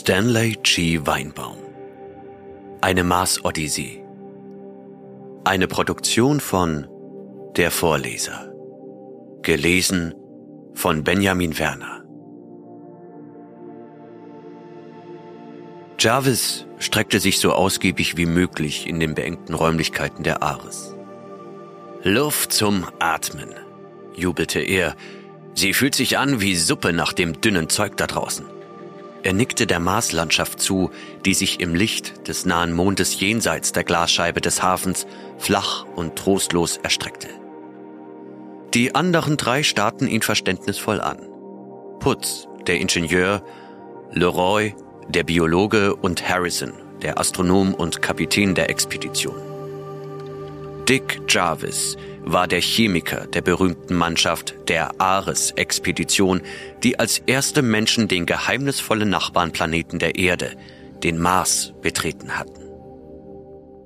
Stanley G. Weinbaum Eine Mars-Odyssee Eine Produktion von Der Vorleser Gelesen von Benjamin Werner Jarvis streckte sich so ausgiebig wie möglich in den beengten Räumlichkeiten der Ares. Luft zum Atmen, jubelte er. Sie fühlt sich an wie Suppe nach dem dünnen Zeug da draußen. Er nickte der Marslandschaft zu, die sich im Licht des nahen Mondes jenseits der Glasscheibe des Hafens flach und trostlos erstreckte. Die anderen drei starrten ihn verständnisvoll an. Putz, der Ingenieur, Leroy, der Biologe und Harrison, der Astronom und Kapitän der Expedition. Dick Jarvis war der Chemiker der berühmten Mannschaft der Ares-Expedition, die als erste Menschen den geheimnisvollen Nachbarnplaneten der Erde, den Mars, betreten hatten.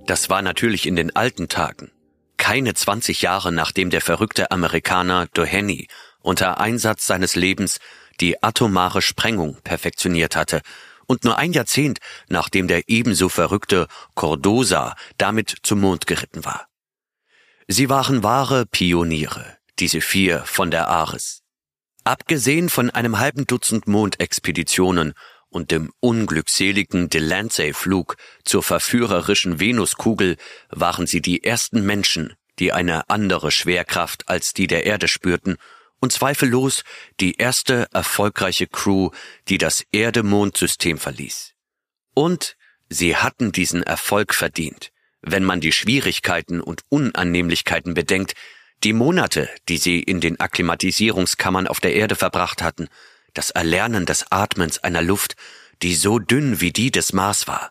Das war natürlich in den alten Tagen, keine 20 Jahre nachdem der verrückte Amerikaner Doheny unter Einsatz seines Lebens die atomare Sprengung perfektioniert hatte und nur ein Jahrzehnt nachdem der ebenso verrückte Cordosa damit zum Mond geritten war. Sie waren wahre Pioniere, diese vier von der Ares. Abgesehen von einem halben Dutzend Mondexpeditionen und dem unglückseligen Delancey-Flug zur verführerischen Venuskugel waren sie die ersten Menschen, die eine andere Schwerkraft als die der Erde spürten und zweifellos die erste erfolgreiche Crew, die das Erde-Mond-System verließ. Und sie hatten diesen Erfolg verdient wenn man die Schwierigkeiten und Unannehmlichkeiten bedenkt, die Monate, die sie in den Akklimatisierungskammern auf der Erde verbracht hatten, das Erlernen des Atmens einer Luft, die so dünn wie die des Mars war,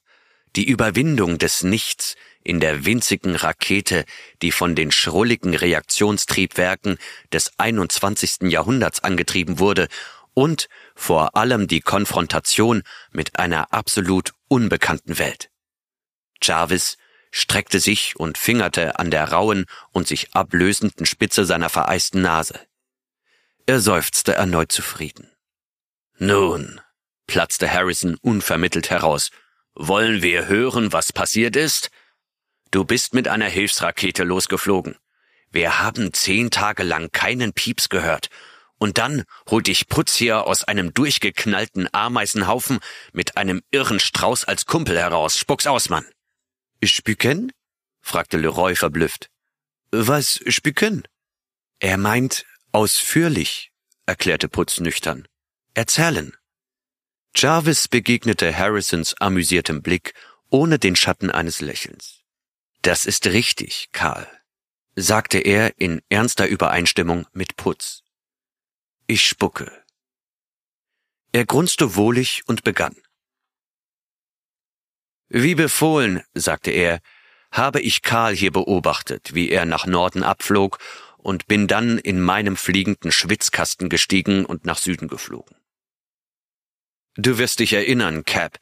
die Überwindung des Nichts in der winzigen Rakete, die von den schrulligen Reaktionstriebwerken des 21. Jahrhunderts angetrieben wurde, und vor allem die Konfrontation mit einer absolut unbekannten Welt. Jarvis streckte sich und fingerte an der rauen und sich ablösenden Spitze seiner vereisten Nase. Er seufzte erneut zufrieden. Nun, platzte Harrison unvermittelt heraus, wollen wir hören, was passiert ist? Du bist mit einer Hilfsrakete losgeflogen. Wir haben zehn Tage lang keinen Pieps gehört. Und dann holt dich Putz hier aus einem durchgeknallten Ameisenhaufen mit einem irren Strauß als Kumpel heraus. Spuck's aus, Mann. Spüken? fragte Leroy verblüfft. Was spüken? Er meint ausführlich, erklärte Putz nüchtern. Erzählen. Jarvis begegnete Harrisons amüsiertem Blick ohne den Schatten eines Lächelns. Das ist richtig, Karl, sagte er in ernster Übereinstimmung mit Putz. Ich spucke. Er grunzte wohlig und begann. Wie befohlen, sagte er, habe ich Karl hier beobachtet, wie er nach Norden abflog und bin dann in meinem fliegenden Schwitzkasten gestiegen und nach Süden geflogen. Du wirst dich erinnern, Cap,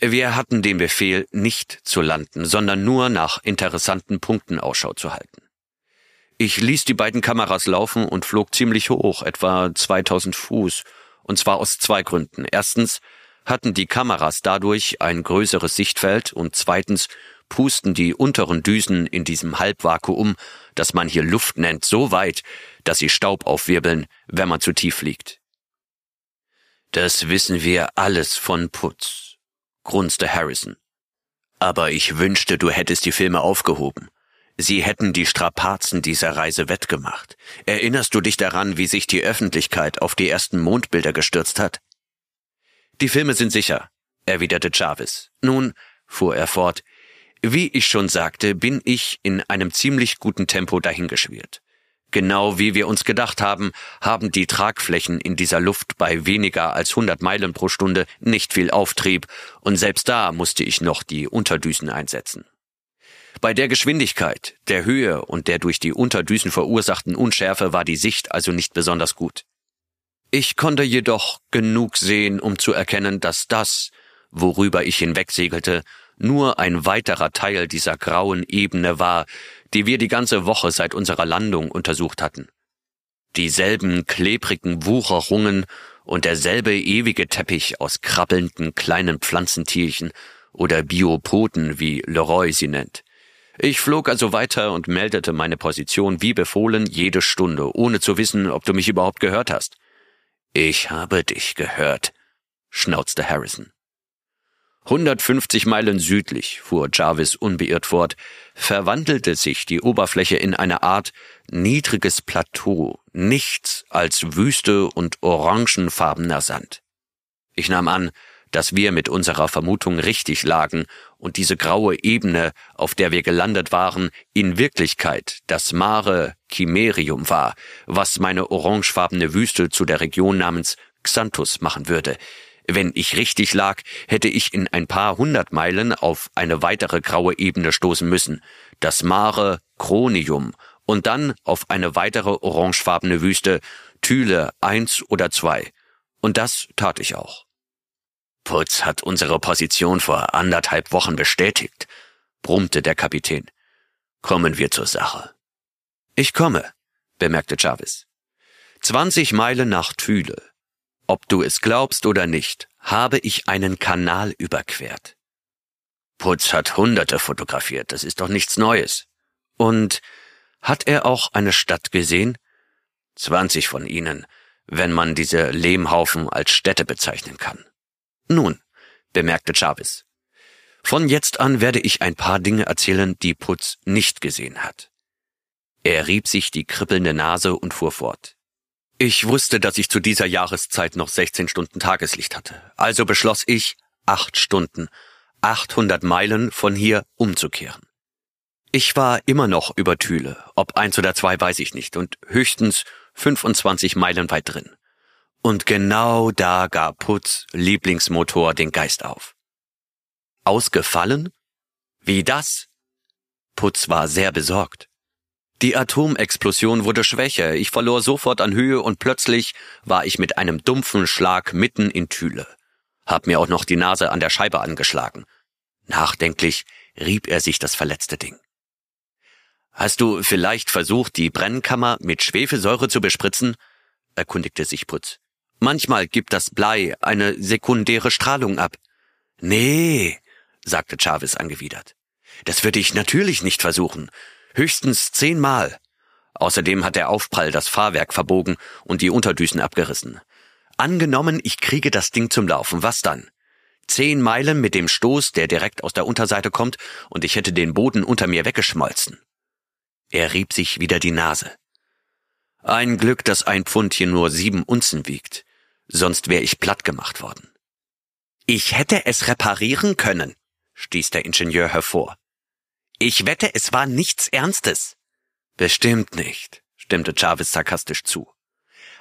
wir hatten den Befehl, nicht zu landen, sondern nur nach interessanten Punkten Ausschau zu halten. Ich ließ die beiden Kameras laufen und flog ziemlich hoch, etwa 2000 Fuß, und zwar aus zwei Gründen. Erstens, hatten die Kameras dadurch ein größeres Sichtfeld und zweitens pusten die unteren Düsen in diesem Halbvakuum, das man hier Luft nennt, so weit, dass sie Staub aufwirbeln, wenn man zu tief liegt. Das wissen wir alles von Putz, grunzte Harrison. Aber ich wünschte, du hättest die Filme aufgehoben. Sie hätten die Strapazen dieser Reise wettgemacht. Erinnerst du dich daran, wie sich die Öffentlichkeit auf die ersten Mondbilder gestürzt hat? Die Filme sind sicher, erwiderte Jarvis. Nun, fuhr er fort, wie ich schon sagte, bin ich in einem ziemlich guten Tempo dahingeschwirrt. Genau wie wir uns gedacht haben, haben die Tragflächen in dieser Luft bei weniger als 100 Meilen pro Stunde nicht viel Auftrieb und selbst da musste ich noch die Unterdüsen einsetzen. Bei der Geschwindigkeit, der Höhe und der durch die Unterdüsen verursachten Unschärfe war die Sicht also nicht besonders gut. Ich konnte jedoch genug sehen, um zu erkennen, dass das, worüber ich hinwegsegelte, nur ein weiterer Teil dieser grauen Ebene war, die wir die ganze Woche seit unserer Landung untersucht hatten. Dieselben klebrigen Wucherungen und derselbe ewige Teppich aus krabbelnden kleinen Pflanzentierchen oder Biopoten, wie Leroy sie nennt. Ich flog also weiter und meldete meine Position wie befohlen jede Stunde, ohne zu wissen, ob du mich überhaupt gehört hast. Ich habe dich gehört, schnauzte Harrison. 150 Meilen südlich, fuhr Jarvis unbeirrt fort, verwandelte sich die Oberfläche in eine Art niedriges Plateau, nichts als Wüste und orangenfarbener Sand. Ich nahm an, dass wir mit unserer Vermutung richtig lagen und diese graue Ebene, auf der wir gelandet waren, in Wirklichkeit das Mare Chimerium war, was meine orangefarbene Wüste zu der Region namens Xanthus machen würde, wenn ich richtig lag, hätte ich in ein paar hundert Meilen auf eine weitere graue Ebene stoßen müssen, das Mare Chronium, und dann auf eine weitere orangefarbene Wüste, Thyle eins oder zwei. Und das tat ich auch. Putz hat unsere Position vor anderthalb Wochen bestätigt, brummte der Kapitän. Kommen wir zur Sache. Ich komme, bemerkte Jarvis. Zwanzig Meilen nach Thyle, ob du es glaubst oder nicht, habe ich einen Kanal überquert. Putz hat Hunderte fotografiert, das ist doch nichts Neues. Und hat er auch eine Stadt gesehen? Zwanzig von ihnen, wenn man diese Lehmhaufen als Städte bezeichnen kann. Nun, bemerkte Jarvis, von jetzt an werde ich ein paar Dinge erzählen, die Putz nicht gesehen hat. Er rieb sich die kribbelnde Nase und fuhr fort. Ich wusste, dass ich zu dieser Jahreszeit noch 16 Stunden Tageslicht hatte. Also beschloss ich, acht Stunden, 800 Meilen von hier umzukehren. Ich war immer noch über Thüle, ob eins oder zwei weiß ich nicht, und höchstens 25 Meilen weit drin. Und genau da gab Putz Lieblingsmotor den Geist auf. Ausgefallen? Wie das? Putz war sehr besorgt. Die Atomexplosion wurde schwächer, ich verlor sofort an Höhe und plötzlich war ich mit einem dumpfen Schlag mitten in Thüle. Hab mir auch noch die Nase an der Scheibe angeschlagen. Nachdenklich rieb er sich das verletzte Ding. Hast du vielleicht versucht, die Brennkammer mit Schwefelsäure zu bespritzen? erkundigte sich Putz. Manchmal gibt das Blei eine sekundäre Strahlung ab. Nee, sagte Chavez angewidert. Das würde ich natürlich nicht versuchen. Höchstens zehnmal. Außerdem hat der Aufprall das Fahrwerk verbogen und die Unterdüsen abgerissen. Angenommen, ich kriege das Ding zum Laufen, was dann? Zehn Meilen mit dem Stoß, der direkt aus der Unterseite kommt, und ich hätte den Boden unter mir weggeschmolzen. Er rieb sich wieder die Nase. Ein Glück, dass ein Pfund hier nur sieben Unzen wiegt, sonst wäre ich platt gemacht worden. Ich hätte es reparieren können, stieß der Ingenieur hervor. Ich wette, es war nichts Ernstes. Bestimmt nicht, stimmte Jarvis sarkastisch zu.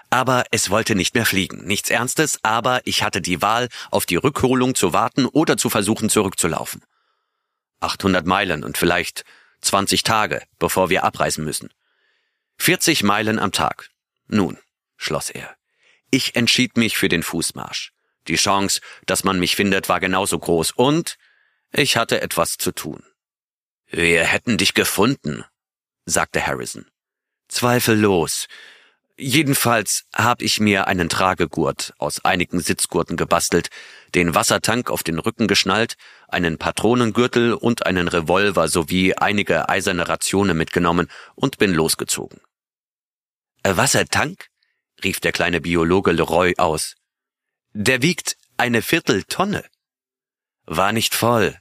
Aber es wollte nicht mehr fliegen. Nichts Ernstes, aber ich hatte die Wahl, auf die Rückholung zu warten oder zu versuchen, zurückzulaufen. 800 Meilen und vielleicht 20 Tage, bevor wir abreisen müssen. 40 Meilen am Tag. Nun, schloss er. Ich entschied mich für den Fußmarsch. Die Chance, dass man mich findet, war genauso groß und ich hatte etwas zu tun. Wir hätten dich gefunden, sagte Harrison. Zweifellos. Jedenfalls hab ich mir einen Tragegurt aus einigen Sitzgurten gebastelt, den Wassertank auf den Rücken geschnallt, einen Patronengürtel und einen Revolver sowie einige eiserne Rationen mitgenommen und bin losgezogen. Äh, Wassertank? Rief der kleine Biologe Leroy aus. Der wiegt eine Vierteltonne. War nicht voll,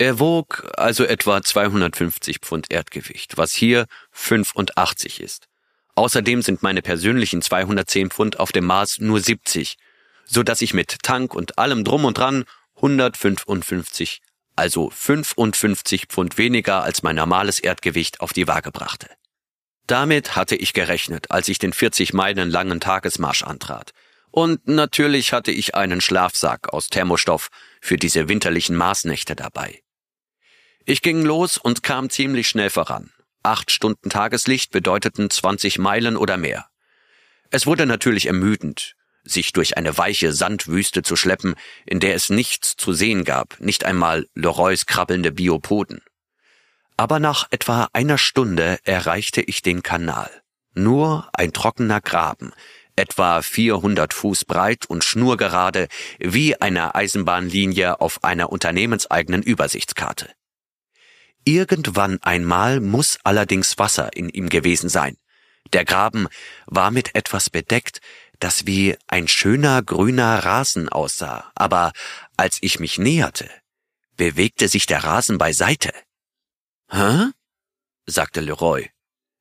er wog also etwa 250 Pfund Erdgewicht, was hier 85 ist. Außerdem sind meine persönlichen 210 Pfund auf dem Mars nur 70, so dass ich mit Tank und allem drum und dran 155, also 55 Pfund weniger als mein normales Erdgewicht auf die Waage brachte. Damit hatte ich gerechnet, als ich den 40 Meilen langen Tagesmarsch antrat. Und natürlich hatte ich einen Schlafsack aus Thermostoff für diese winterlichen Marsnächte dabei. Ich ging los und kam ziemlich schnell voran. Acht Stunden Tageslicht bedeuteten 20 Meilen oder mehr. Es wurde natürlich ermüdend, sich durch eine weiche Sandwüste zu schleppen, in der es nichts zu sehen gab, nicht einmal Leroys krabbelnde Biopoden. Aber nach etwa einer Stunde erreichte ich den Kanal. Nur ein trockener Graben, etwa 400 Fuß breit und schnurgerade wie eine Eisenbahnlinie auf einer unternehmenseigenen Übersichtskarte. Irgendwann einmal muss allerdings Wasser in ihm gewesen sein. Der Graben war mit etwas bedeckt, das wie ein schöner grüner Rasen aussah, aber als ich mich näherte, bewegte sich der Rasen beiseite. Hä? sagte Leroy.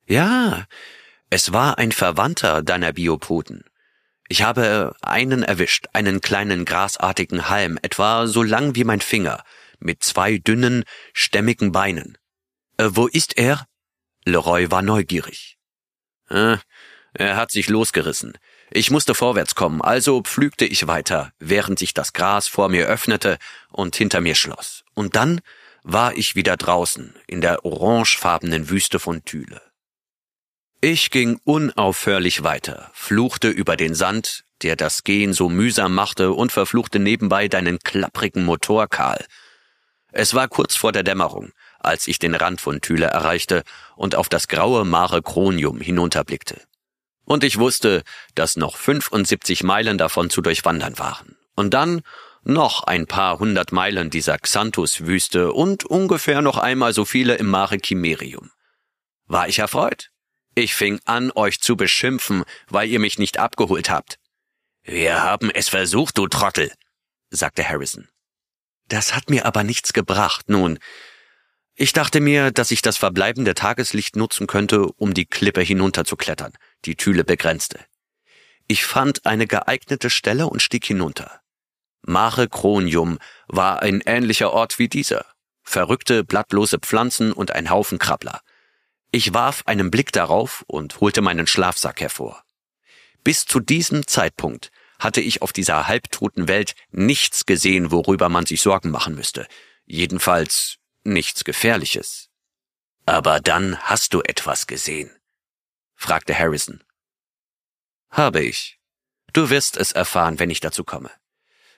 Ja, es war ein Verwandter deiner Biopoden. Ich habe einen erwischt, einen kleinen grasartigen Halm, etwa so lang wie mein Finger, mit zwei dünnen, stämmigen Beinen. Äh, wo ist er? Leroy war neugierig. Äh, er hat sich losgerissen. Ich musste vorwärts kommen, also pflügte ich weiter, während sich das Gras vor mir öffnete und hinter mir schloss. Und dann war ich wieder draußen, in der orangefarbenen Wüste von Thüle. Ich ging unaufhörlich weiter, fluchte über den Sand, der das Gehen so mühsam machte, und verfluchte nebenbei deinen klapprigen Motor, Karl. Es war kurz vor der Dämmerung, als ich den Rand von Thüle erreichte und auf das graue Mare Kronium hinunterblickte. Und ich wusste, dass noch 75 Meilen davon zu durchwandern waren. Und dann noch ein paar hundert Meilen dieser Xanthus-Wüste und ungefähr noch einmal so viele im Mare Chimerium. War ich erfreut? Ich fing an, euch zu beschimpfen, weil ihr mich nicht abgeholt habt. Wir haben es versucht, du Trottel, sagte Harrison. Das hat mir aber nichts gebracht. Nun, ich dachte mir, dass ich das verbleibende Tageslicht nutzen könnte, um die Klippe hinunterzuklettern, die Thüle begrenzte. Ich fand eine geeignete Stelle und stieg hinunter. Mare Kronium war ein ähnlicher Ort wie dieser. Verrückte, blattlose Pflanzen und ein Haufen Krabbler. Ich warf einen Blick darauf und holte meinen Schlafsack hervor. Bis zu diesem Zeitpunkt hatte ich auf dieser halbtoten Welt nichts gesehen, worüber man sich Sorgen machen müsste. Jedenfalls nichts Gefährliches. Aber dann hast du etwas gesehen, fragte Harrison. Habe ich. Du wirst es erfahren, wenn ich dazu komme.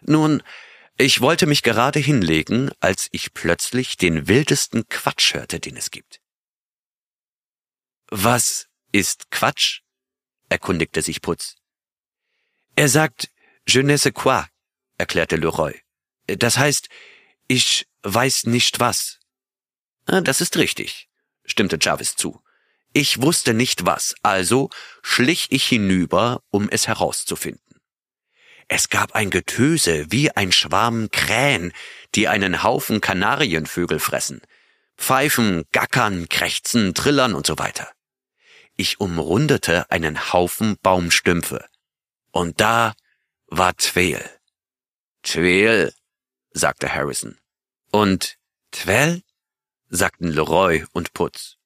Nun, ich wollte mich gerade hinlegen, als ich plötzlich den wildesten Quatsch hörte, den es gibt. Was ist Quatsch? erkundigte sich Putz. Er sagt Je ne sais quoi, erklärte Leroy. Das heißt, ich weiß nicht was. Ah, das ist richtig, stimmte Jarvis zu. Ich wusste nicht was, also schlich ich hinüber, um es herauszufinden. Es gab ein Getöse wie ein Schwarm Krähen, die einen Haufen Kanarienvögel fressen. Pfeifen, gackern, krächzen, trillern und so weiter. Ich umrundete einen Haufen Baumstümpfe. Und da war Tweel. Tweel, sagte Harrison. Und Twell? sagten Leroy und Putz.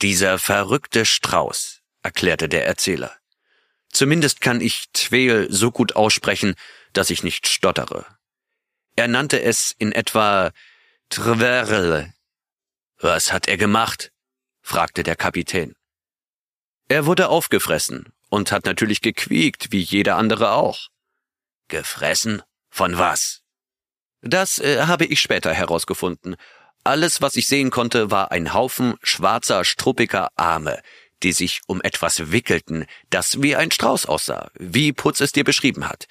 Dieser verrückte Strauß, erklärte der Erzähler. Zumindest kann ich Tweel so gut aussprechen, dass ich nicht stottere. Er nannte es in etwa Trverle. Was hat er gemacht? fragte der Kapitän. Er wurde aufgefressen und hat natürlich gequiekt, wie jeder andere auch. Gefressen? Von was? Das äh, habe ich später herausgefunden. Alles, was ich sehen konnte, war ein Haufen schwarzer, struppiger Arme, die sich um etwas wickelten, das wie ein Strauß aussah, wie Putz es dir beschrieben hat.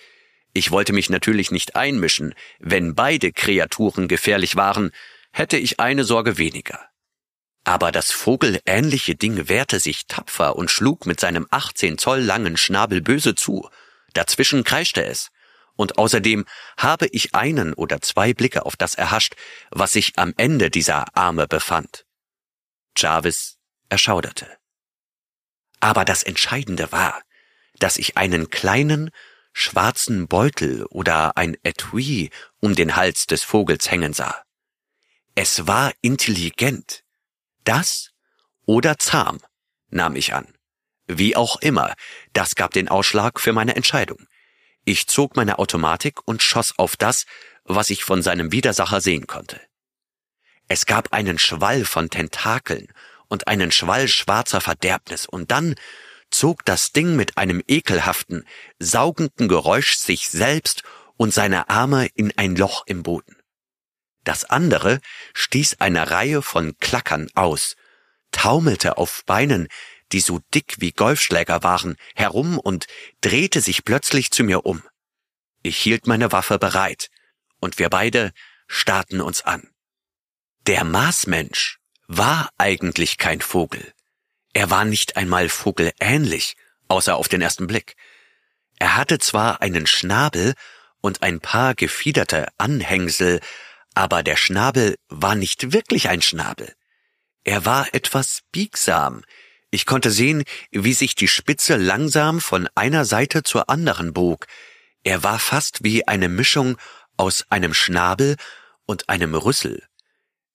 Ich wollte mich natürlich nicht einmischen. Wenn beide Kreaturen gefährlich waren, hätte ich eine Sorge weniger. Aber das vogelähnliche Ding wehrte sich tapfer und schlug mit seinem 18 Zoll langen Schnabel böse zu. Dazwischen kreischte es. Und außerdem habe ich einen oder zwei Blicke auf das erhascht, was sich am Ende dieser Arme befand. Jarvis erschauderte. Aber das Entscheidende war, dass ich einen kleinen, schwarzen Beutel oder ein Etui um den Hals des Vogels hängen sah. Es war intelligent. Das oder zahm, nahm ich an. Wie auch immer, das gab den Ausschlag für meine Entscheidung. Ich zog meine Automatik und schoss auf das, was ich von seinem Widersacher sehen konnte. Es gab einen Schwall von Tentakeln und einen Schwall schwarzer Verderbnis, und dann zog das Ding mit einem ekelhaften, saugenden Geräusch sich selbst und seine Arme in ein Loch im Boden. Das andere stieß eine Reihe von Klackern aus, taumelte auf Beinen, die so dick wie Golfschläger waren, herum und drehte sich plötzlich zu mir um. Ich hielt meine Waffe bereit, und wir beide starrten uns an. Der Marsmensch war eigentlich kein Vogel. Er war nicht einmal vogelähnlich, außer auf den ersten Blick. Er hatte zwar einen Schnabel und ein paar gefiederte Anhängsel, aber der Schnabel war nicht wirklich ein Schnabel. Er war etwas biegsam. Ich konnte sehen, wie sich die Spitze langsam von einer Seite zur anderen bog. Er war fast wie eine Mischung aus einem Schnabel und einem Rüssel.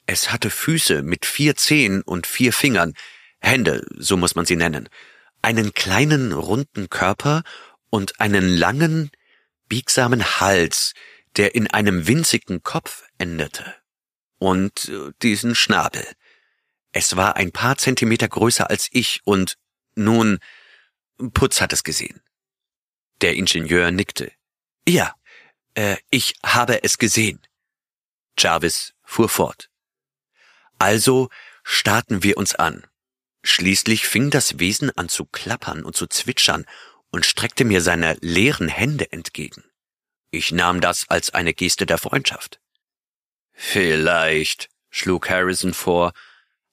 Es hatte Füße mit vier Zehen und vier Fingern, Hände, so muss man sie nennen, einen kleinen runden Körper und einen langen, biegsamen Hals, der in einem winzigen Kopf endete. Und äh, diesen Schnabel. Es war ein paar Zentimeter größer als ich und nun, Putz hat es gesehen. Der Ingenieur nickte. Ja, äh, ich habe es gesehen. Jarvis fuhr fort. Also starrten wir uns an. Schließlich fing das Wesen an zu klappern und zu zwitschern und streckte mir seine leeren Hände entgegen. Ich nahm das als eine Geste der Freundschaft. Vielleicht, schlug Harrison vor,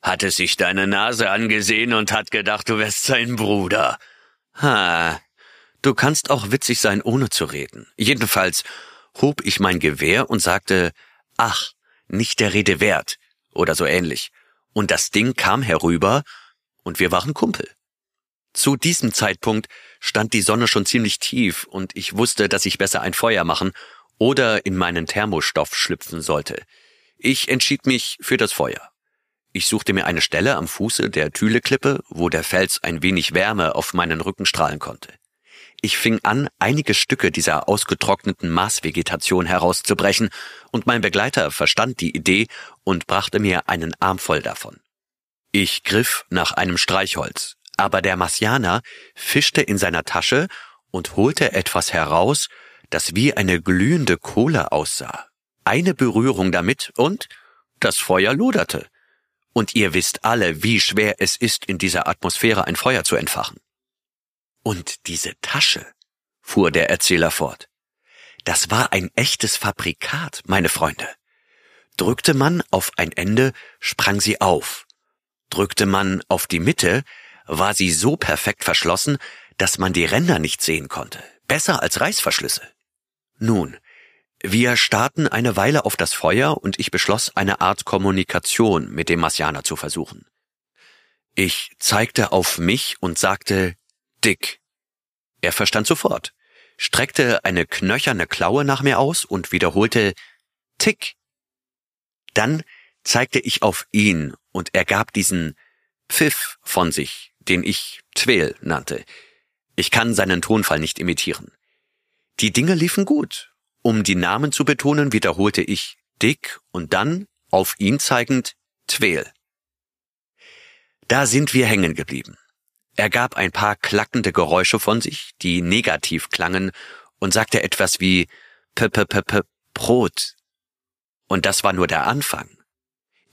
hat es sich deine Nase angesehen und hat gedacht, du wärst sein Bruder. Ha, du kannst auch witzig sein, ohne zu reden. Jedenfalls hob ich mein Gewehr und sagte, ach, nicht der Rede wert, oder so ähnlich. Und das Ding kam herüber, und wir waren Kumpel. Zu diesem Zeitpunkt stand die Sonne schon ziemlich tief und ich wusste, dass ich besser ein Feuer machen oder in meinen Thermostoff schlüpfen sollte. Ich entschied mich für das Feuer. Ich suchte mir eine Stelle am Fuße der Thüleklippe, wo der Fels ein wenig Wärme auf meinen Rücken strahlen konnte. Ich fing an, einige Stücke dieser ausgetrockneten Marsvegetation herauszubrechen, und mein Begleiter verstand die Idee und brachte mir einen Arm voll davon. Ich griff nach einem Streichholz, aber der Marsianer fischte in seiner Tasche und holte etwas heraus, das wie eine glühende Kohle aussah. Eine Berührung damit und das Feuer loderte. Und ihr wisst alle, wie schwer es ist, in dieser Atmosphäre ein Feuer zu entfachen. Und diese Tasche, fuhr der Erzähler fort, das war ein echtes Fabrikat, meine Freunde. Drückte man auf ein Ende, sprang sie auf. Drückte man auf die Mitte, war sie so perfekt verschlossen, dass man die Ränder nicht sehen konnte. Besser als Reißverschlüsse. Nun, wir starrten eine Weile auf das Feuer und ich beschloss, eine Art Kommunikation mit dem Marsianer zu versuchen. Ich zeigte auf mich und sagte Dick. Er verstand sofort, streckte eine knöcherne Klaue nach mir aus und wiederholte Tick. Dann zeigte ich auf ihn und er gab diesen Pfiff von sich, den ich Tweel nannte. Ich kann seinen Tonfall nicht imitieren. Die Dinge liefen gut. Um die Namen zu betonen, wiederholte ich Dick und dann, auf ihn zeigend, Tweel. Da sind wir hängen geblieben. Er gab ein paar klackende Geräusche von sich, die negativ klangen, und sagte etwas wie p p p p Brot. Und das war nur der Anfang.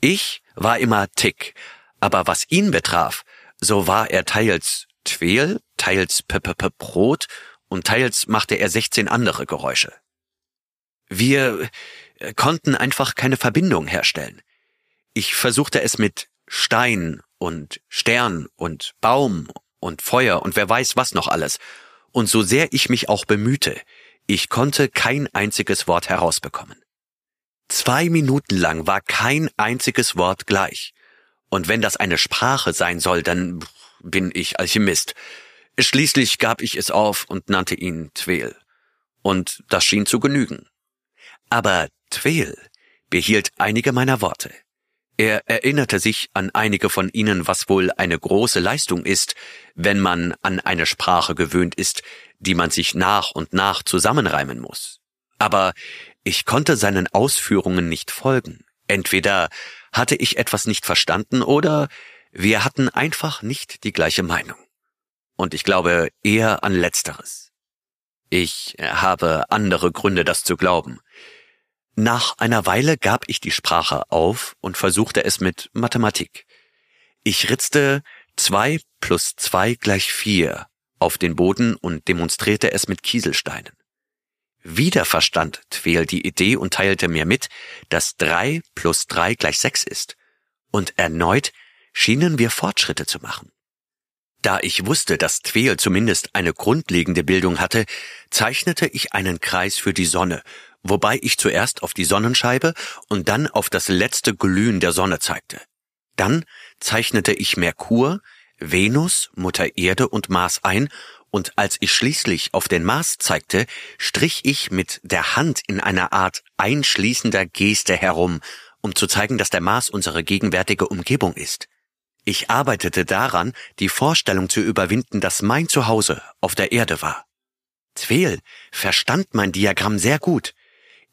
Ich war immer Tick, aber was ihn betraf, so war er teils Tweel, teils p p p Brot und teils machte er 16 andere Geräusche. Wir äh, konnten einfach keine Verbindung herstellen. Ich versuchte es mit Stein und Stern und Baum und Feuer und wer weiß was noch alles. Und so sehr ich mich auch bemühte, ich konnte kein einziges Wort herausbekommen. Zwei Minuten lang war kein einziges Wort gleich. Und wenn das eine Sprache sein soll, dann bin ich Alchemist. Schließlich gab ich es auf und nannte ihn Tweel. Und das schien zu genügen. Aber Tweel behielt einige meiner Worte. Er erinnerte sich an einige von ihnen, was wohl eine große Leistung ist, wenn man an eine Sprache gewöhnt ist, die man sich nach und nach zusammenreimen muss. Aber ich konnte seinen Ausführungen nicht folgen. Entweder hatte ich etwas nicht verstanden oder wir hatten einfach nicht die gleiche Meinung. Und ich glaube eher an letzteres. Ich habe andere Gründe, das zu glauben. Nach einer Weile gab ich die Sprache auf und versuchte es mit Mathematik. Ich ritzte Zwei plus zwei gleich vier auf den Boden und demonstrierte es mit Kieselsteinen. Wieder verstand Tweel die Idee und teilte mir mit, dass drei plus drei gleich sechs ist. Und erneut schienen wir Fortschritte zu machen. Da ich wusste, dass Tweel zumindest eine grundlegende Bildung hatte, zeichnete ich einen Kreis für die Sonne, wobei ich zuerst auf die Sonnenscheibe und dann auf das letzte Glühen der Sonne zeigte. Dann zeichnete ich Merkur, Venus, Mutter Erde und Mars ein, und als ich schließlich auf den Mars zeigte, strich ich mit der Hand in einer Art einschließender Geste herum, um zu zeigen, dass der Mars unsere gegenwärtige Umgebung ist. Ich arbeitete daran, die Vorstellung zu überwinden, dass mein Zuhause auf der Erde war. Tweel verstand mein Diagramm sehr gut.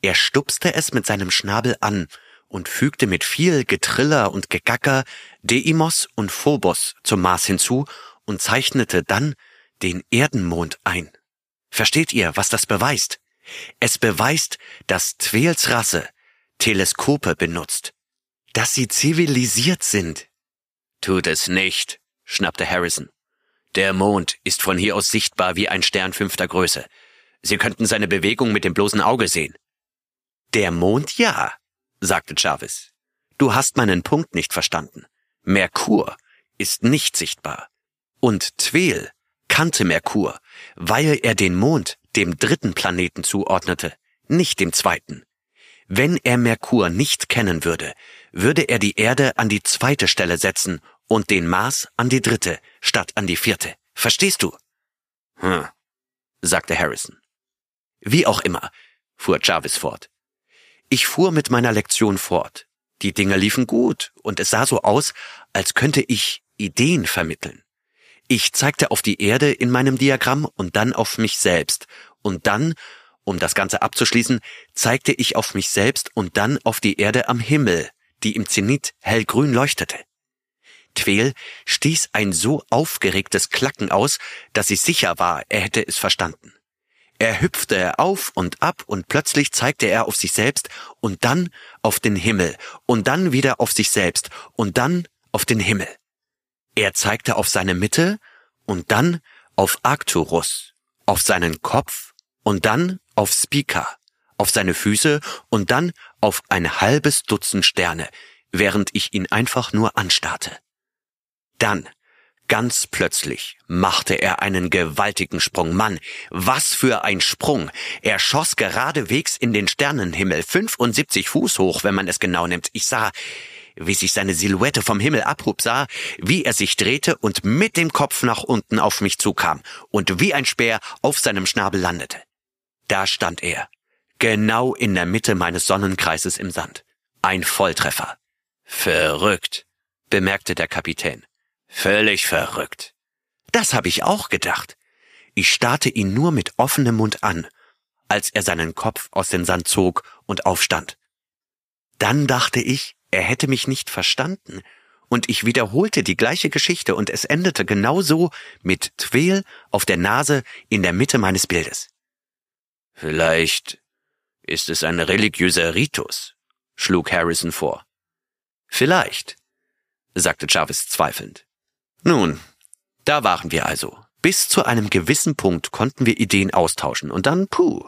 Er stupste es mit seinem Schnabel an und fügte mit viel Getriller und Gegacker Deimos und Phobos zum Mars hinzu und zeichnete dann den Erdenmond ein. Versteht ihr, was das beweist? Es beweist, dass Tweels Rasse Teleskope benutzt, dass sie zivilisiert sind. Tut es nicht, schnappte Harrison. Der Mond ist von hier aus sichtbar wie ein Stern fünfter Größe. Sie könnten seine Bewegung mit dem bloßen Auge sehen. Der Mond ja, sagte Jarvis. Du hast meinen Punkt nicht verstanden. Merkur ist nicht sichtbar. Und Tweel kannte Merkur, weil er den Mond dem dritten Planeten zuordnete, nicht dem zweiten. Wenn er Merkur nicht kennen würde, würde er die Erde an die zweite Stelle setzen und den Mars an die dritte statt an die vierte. Verstehst du? Hm, sagte Harrison. Wie auch immer, fuhr Jarvis fort. Ich fuhr mit meiner Lektion fort. Die Dinge liefen gut und es sah so aus, als könnte ich Ideen vermitteln. Ich zeigte auf die Erde in meinem Diagramm und dann auf mich selbst und dann, um das Ganze abzuschließen, zeigte ich auf mich selbst und dann auf die Erde am Himmel, die im Zenit hellgrün leuchtete. Tweel stieß ein so aufgeregtes Klacken aus, dass ich sicher war, er hätte es verstanden. Er hüpfte auf und ab und plötzlich zeigte er auf sich selbst und dann auf den Himmel und dann wieder auf sich selbst und dann auf den Himmel. Er zeigte auf seine Mitte und dann auf Arcturus, auf seinen Kopf und dann auf Speaker, auf seine Füße und dann auf ein halbes Dutzend Sterne, während ich ihn einfach nur anstarrte. Dann Ganz plötzlich machte er einen gewaltigen Sprung. Mann, was für ein Sprung. Er schoss geradewegs in den Sternenhimmel, 75 Fuß hoch, wenn man es genau nimmt. Ich sah, wie sich seine Silhouette vom Himmel abhob, sah, wie er sich drehte und mit dem Kopf nach unten auf mich zukam und wie ein Speer auf seinem Schnabel landete. Da stand er, genau in der Mitte meines Sonnenkreises im Sand. Ein Volltreffer. Verrückt, bemerkte der Kapitän. Völlig verrückt. Das habe ich auch gedacht. Ich starrte ihn nur mit offenem Mund an, als er seinen Kopf aus dem Sand zog und aufstand. Dann dachte ich, er hätte mich nicht verstanden, und ich wiederholte die gleiche Geschichte, und es endete genauso mit Tweel auf der Nase in der Mitte meines Bildes. Vielleicht ist es ein religiöser Ritus, schlug Harrison vor. Vielleicht, sagte Jarvis zweifelnd. Nun, da waren wir also. Bis zu einem gewissen Punkt konnten wir Ideen austauschen und dann, puh,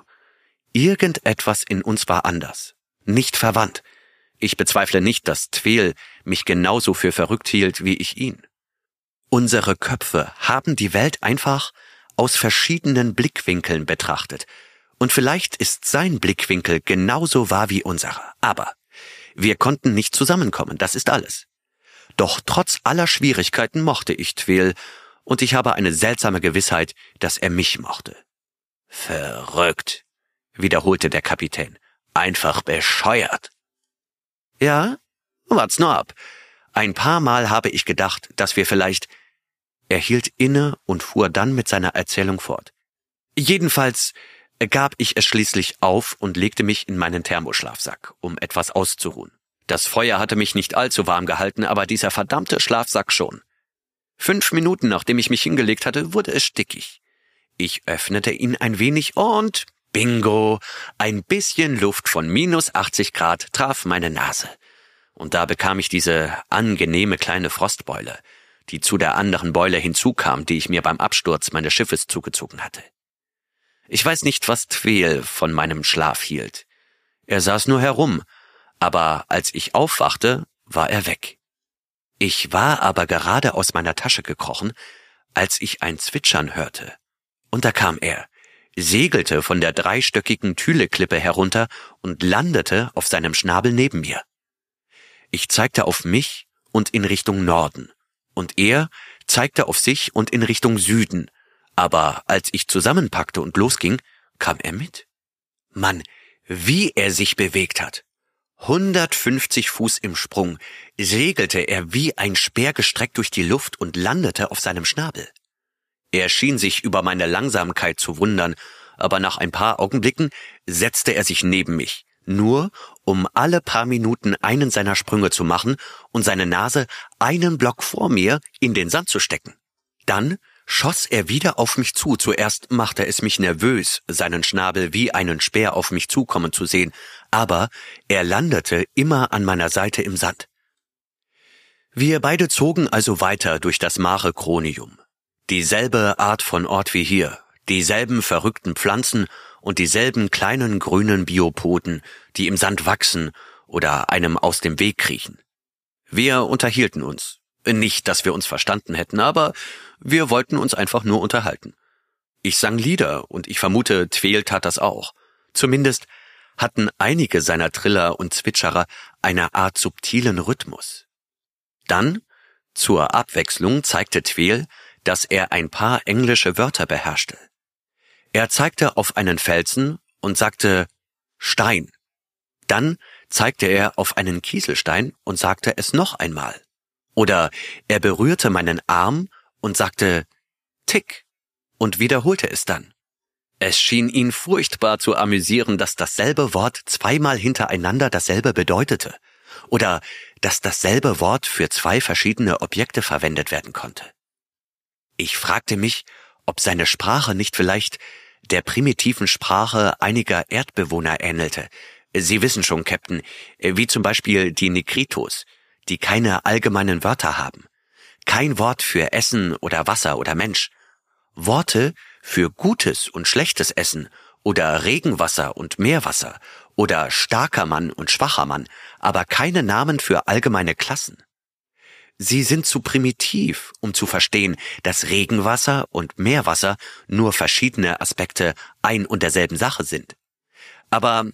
irgendetwas in uns war anders, nicht verwandt. Ich bezweifle nicht, dass Tweel mich genauso für verrückt hielt wie ich ihn. Unsere Köpfe haben die Welt einfach aus verschiedenen Blickwinkeln betrachtet, und vielleicht ist sein Blickwinkel genauso wahr wie unserer. Aber wir konnten nicht zusammenkommen, das ist alles. Doch trotz aller Schwierigkeiten mochte ich Tweel, und ich habe eine seltsame Gewissheit, dass er mich mochte. Verrückt, wiederholte der Kapitän. Einfach bescheuert. Ja, wart's nur ab. Ein paar Mal habe ich gedacht, dass wir vielleicht. Er hielt inne und fuhr dann mit seiner Erzählung fort. Jedenfalls gab ich es schließlich auf und legte mich in meinen Thermoschlafsack, um etwas auszuruhen. Das Feuer hatte mich nicht allzu warm gehalten, aber dieser verdammte Schlafsack schon. Fünf Minuten nachdem ich mich hingelegt hatte, wurde es stickig. Ich öffnete ihn ein wenig und bingo, ein bisschen Luft von minus 80 Grad traf meine Nase. Und da bekam ich diese angenehme kleine Frostbeule. die zu der anderen Beule hinzukam, die ich mir beim Absturz meines Schiffes zugezogen hatte. Ich weiß nicht, was Tweel von meinem Schlaf hielt. Er saß nur herum, aber als ich aufwachte, war er weg. Ich war aber gerade aus meiner Tasche gekrochen, als ich ein Zwitschern hörte. Und da kam er, segelte von der dreistöckigen Thüleklippe herunter und landete auf seinem Schnabel neben mir. Ich zeigte auf mich und in Richtung Norden, und er zeigte auf sich und in Richtung Süden, aber als ich zusammenpackte und losging, kam er mit. Mann, wie er sich bewegt hat. 150 Fuß im Sprung segelte er wie ein Speer gestreckt durch die Luft und landete auf seinem Schnabel. Er schien sich über meine Langsamkeit zu wundern, aber nach ein paar Augenblicken setzte er sich neben mich, nur um alle paar Minuten einen seiner Sprünge zu machen und seine Nase einen Block vor mir in den Sand zu stecken. Dann schoss er wieder auf mich zu. Zuerst machte es mich nervös, seinen Schnabel wie einen Speer auf mich zukommen zu sehen, aber er landete immer an meiner Seite im Sand. Wir beide zogen also weiter durch das Mare Chronium. Dieselbe Art von Ort wie hier, dieselben verrückten Pflanzen und dieselben kleinen grünen Biopoden, die im Sand wachsen oder einem aus dem Weg kriechen. Wir unterhielten uns, nicht, dass wir uns verstanden hätten, aber wir wollten uns einfach nur unterhalten. Ich sang Lieder und ich vermute, Tweel tat das auch. Zumindest hatten einige seiner Triller und Zwitscherer eine Art subtilen Rhythmus. Dann, zur Abwechslung, zeigte Tweel, dass er ein paar englische Wörter beherrschte. Er zeigte auf einen Felsen und sagte Stein. Dann zeigte er auf einen Kieselstein und sagte es noch einmal. Oder er berührte meinen Arm und sagte Tick und wiederholte es dann. Es schien ihn furchtbar zu amüsieren, dass dasselbe Wort zweimal hintereinander dasselbe bedeutete oder dass dasselbe Wort für zwei verschiedene Objekte verwendet werden konnte. Ich fragte mich, ob seine Sprache nicht vielleicht der primitiven Sprache einiger Erdbewohner ähnelte. Sie wissen schon, Captain, wie zum Beispiel die Nekritos, die keine allgemeinen Wörter haben. Kein Wort für Essen oder Wasser oder Mensch. Worte für gutes und schlechtes Essen oder Regenwasser und Meerwasser oder starker Mann und schwacher Mann, aber keine Namen für allgemeine Klassen. Sie sind zu primitiv, um zu verstehen, dass Regenwasser und Meerwasser nur verschiedene Aspekte ein und derselben Sache sind. Aber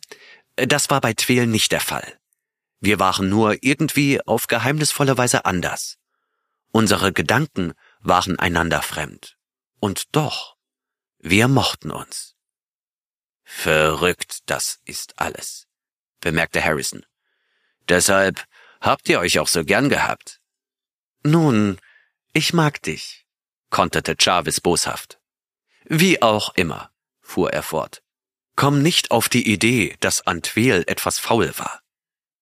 das war bei Tweel nicht der Fall. Wir waren nur irgendwie auf geheimnisvolle Weise anders. Unsere Gedanken waren einander fremd. Und doch, wir mochten uns. Verrückt, das ist alles, bemerkte Harrison. Deshalb habt ihr euch auch so gern gehabt. Nun, ich mag dich, konterte Jarvis boshaft. Wie auch immer, fuhr er fort. Komm nicht auf die Idee, dass Antweel etwas faul war.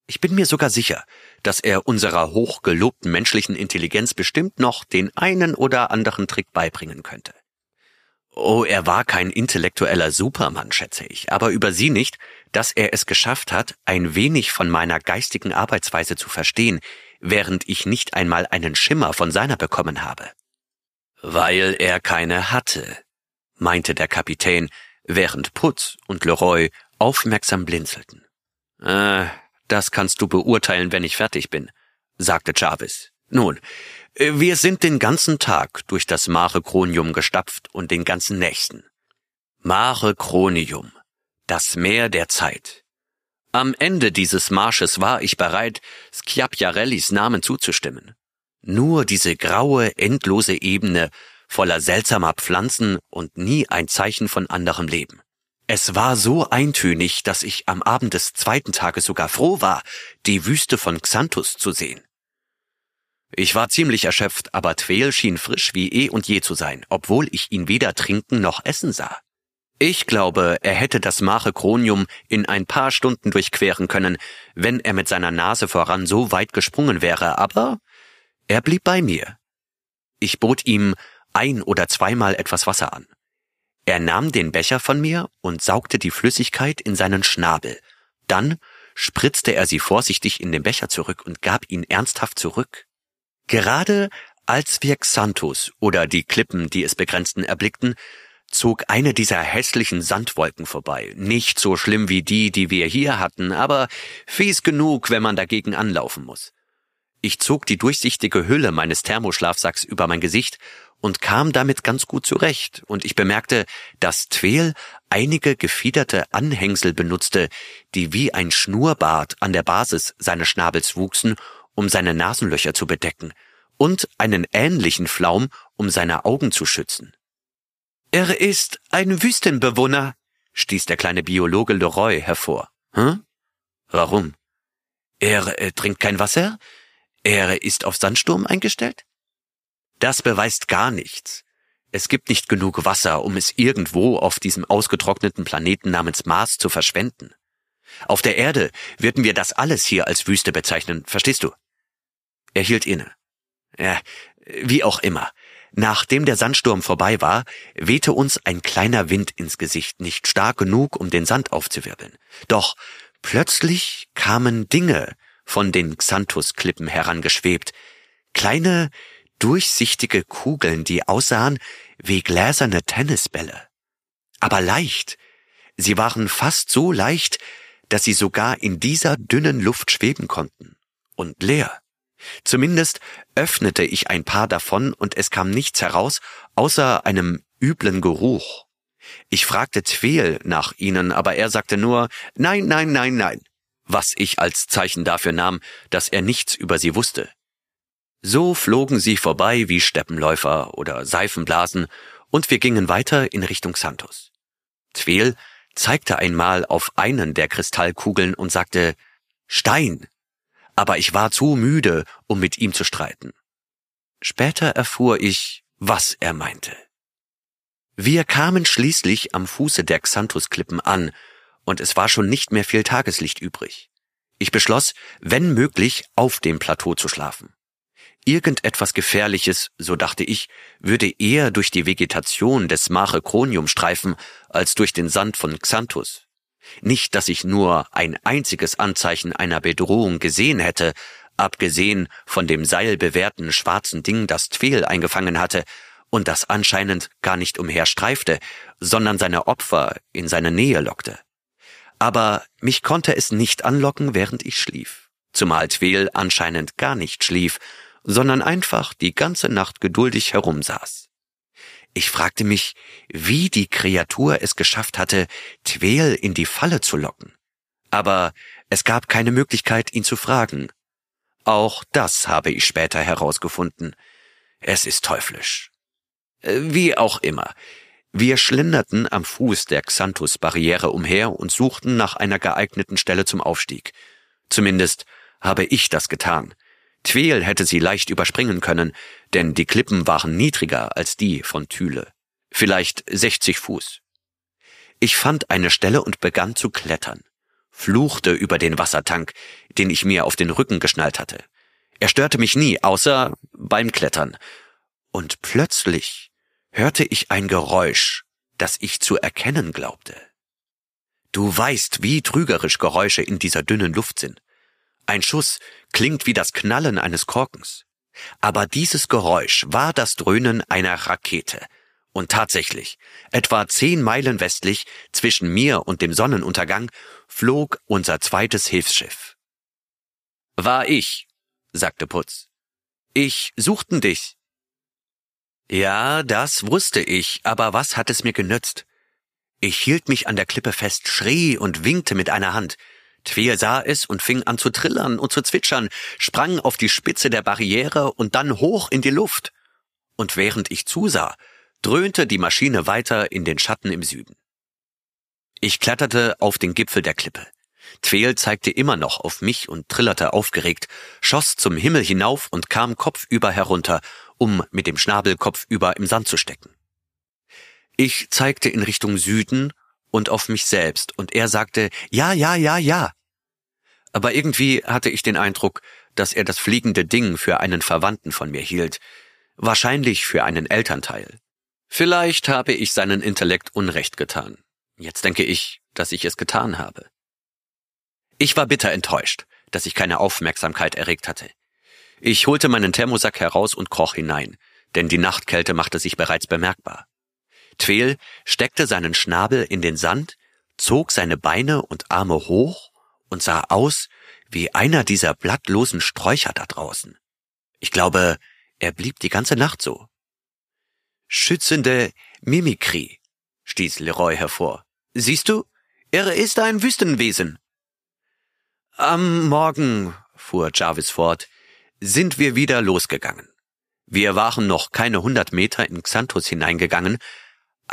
Ich bin mir sogar sicher, dass er unserer hochgelobten menschlichen Intelligenz bestimmt noch den einen oder anderen Trick beibringen könnte. Oh, er war kein intellektueller Supermann, schätze ich, aber über sie nicht, dass er es geschafft hat, ein wenig von meiner geistigen Arbeitsweise zu verstehen, während ich nicht einmal einen Schimmer von seiner bekommen habe. Weil er keine hatte, meinte der Kapitän, während Putz und Leroy aufmerksam blinzelten. Äh, das kannst du beurteilen, wenn ich fertig bin, sagte Jarvis. Nun, wir sind den ganzen Tag durch das Mare Cronium gestapft und den ganzen nächsten. Mare Cronium, das Meer der Zeit. Am Ende dieses Marsches war ich bereit, Schiapiarellis Namen zuzustimmen. Nur diese graue, endlose Ebene voller seltsamer Pflanzen und nie ein Zeichen von anderem Leben. Es war so eintönig, dass ich am Abend des zweiten Tages sogar froh war, die Wüste von Xanthus zu sehen. Ich war ziemlich erschöpft, aber Tweel schien frisch wie eh und je zu sein, obwohl ich ihn weder trinken noch essen sah. Ich glaube, er hätte das Mare Chronium in ein paar Stunden durchqueren können, wenn er mit seiner Nase voran so weit gesprungen wäre, aber er blieb bei mir. Ich bot ihm ein oder zweimal etwas Wasser an. Er nahm den Becher von mir und saugte die Flüssigkeit in seinen Schnabel. Dann spritzte er sie vorsichtig in den Becher zurück und gab ihn ernsthaft zurück. Gerade Als wir Xanthus oder die Klippen, die es begrenzten, erblickten, zog eine dieser hässlichen Sandwolken vorbei. Nicht so schlimm wie die, die wir hier hatten, aber fies genug, wenn man dagegen anlaufen muss. Ich zog die durchsichtige Hülle meines Thermoschlafsacks über mein Gesicht und kam damit ganz gut zurecht, und ich bemerkte, dass Tweel einige gefiederte Anhängsel benutzte, die wie ein Schnurrbart an der Basis seines Schnabels wuchsen, um seine Nasenlöcher zu bedecken, und einen ähnlichen Flaum, um seine Augen zu schützen. Er ist ein Wüstenbewohner, stieß der kleine Biologe Leroy hervor. Hm? Warum? Er äh, trinkt kein Wasser? Er ist auf Sandsturm eingestellt? Das beweist gar nichts. Es gibt nicht genug Wasser, um es irgendwo auf diesem ausgetrockneten Planeten namens Mars zu verschwenden. Auf der Erde würden wir das alles hier als Wüste bezeichnen, verstehst du? Er hielt inne. Ja, wie auch immer. Nachdem der Sandsturm vorbei war, wehte uns ein kleiner Wind ins Gesicht, nicht stark genug, um den Sand aufzuwirbeln. Doch plötzlich kamen Dinge von den Xanthus-Klippen herangeschwebt. Kleine, durchsichtige Kugeln, die aussahen wie gläserne Tennisbälle. Aber leicht. Sie waren fast so leicht, dass sie sogar in dieser dünnen Luft schweben konnten. Und leer. Zumindest öffnete ich ein paar davon und es kam nichts heraus, außer einem üblen Geruch. Ich fragte Tweel nach ihnen, aber er sagte nur Nein, nein, nein, nein, was ich als Zeichen dafür nahm, dass er nichts über sie wusste. So flogen sie vorbei wie Steppenläufer oder Seifenblasen, und wir gingen weiter in Richtung Santos. Tweel zeigte einmal auf einen der Kristallkugeln und sagte Stein aber ich war zu müde, um mit ihm zu streiten. Später erfuhr ich, was er meinte. Wir kamen schließlich am Fuße der Xanthus-Klippen an, und es war schon nicht mehr viel Tageslicht übrig. Ich beschloss, wenn möglich, auf dem Plateau zu schlafen. Irgendetwas Gefährliches, so dachte ich, würde eher durch die Vegetation des Mare Cronium streifen, als durch den Sand von Xanthus. Nicht, dass ich nur ein einziges Anzeichen einer Bedrohung gesehen hätte, abgesehen von dem seilbewehrten schwarzen Ding, das Tweel eingefangen hatte und das anscheinend gar nicht umherstreifte, sondern seine Opfer in seine Nähe lockte. Aber mich konnte es nicht anlocken, während ich schlief, zumal Tweel anscheinend gar nicht schlief, sondern einfach die ganze Nacht geduldig herumsaß. Ich fragte mich, wie die Kreatur es geschafft hatte, Tweel in die Falle zu locken. Aber es gab keine Möglichkeit, ihn zu fragen. Auch das habe ich später herausgefunden. Es ist teuflisch. Äh, wie auch immer. Wir schlenderten am Fuß der Xanthus-Barriere umher und suchten nach einer geeigneten Stelle zum Aufstieg. Zumindest habe ich das getan. Tweel hätte sie leicht überspringen können, denn die Klippen waren niedriger als die von Thüle. Vielleicht 60 Fuß. Ich fand eine Stelle und begann zu klettern, fluchte über den Wassertank, den ich mir auf den Rücken geschnallt hatte. Er störte mich nie, außer beim Klettern. Und plötzlich hörte ich ein Geräusch, das ich zu erkennen glaubte. Du weißt, wie trügerisch Geräusche in dieser dünnen Luft sind. Ein Schuss klingt wie das Knallen eines Korkens. Aber dieses Geräusch war das Dröhnen einer Rakete. Und tatsächlich, etwa zehn Meilen westlich zwischen mir und dem Sonnenuntergang flog unser zweites Hilfsschiff. War ich, sagte Putz. Ich suchten dich. Ja, das wusste ich, aber was hat es mir genützt? Ich hielt mich an der Klippe fest, schrie und winkte mit einer Hand. Tweel sah es und fing an zu trillern und zu zwitschern, sprang auf die Spitze der Barriere und dann hoch in die Luft. Und während ich zusah, dröhnte die Maschine weiter in den Schatten im Süden. Ich kletterte auf den Gipfel der Klippe. Tweel zeigte immer noch auf mich und trillerte aufgeregt, schoss zum Himmel hinauf und kam kopfüber herunter, um mit dem Schnabel kopfüber im Sand zu stecken. Ich zeigte in Richtung Süden und auf mich selbst, und er sagte Ja, ja, ja, ja. Aber irgendwie hatte ich den Eindruck, dass er das fliegende Ding für einen Verwandten von mir hielt, wahrscheinlich für einen Elternteil. Vielleicht habe ich seinen Intellekt Unrecht getan. Jetzt denke ich, dass ich es getan habe. Ich war bitter enttäuscht, dass ich keine Aufmerksamkeit erregt hatte. Ich holte meinen Thermosack heraus und kroch hinein, denn die Nachtkälte machte sich bereits bemerkbar. Tweel steckte seinen Schnabel in den Sand, zog seine Beine und Arme hoch und sah aus wie einer dieser blattlosen Sträucher da draußen. Ich glaube, er blieb die ganze Nacht so. Schützende Mimikrie, stieß Leroy hervor. Siehst du, er ist ein Wüstenwesen. Am Morgen, fuhr Jarvis fort, sind wir wieder losgegangen. Wir waren noch keine hundert Meter in Xanthus hineingegangen,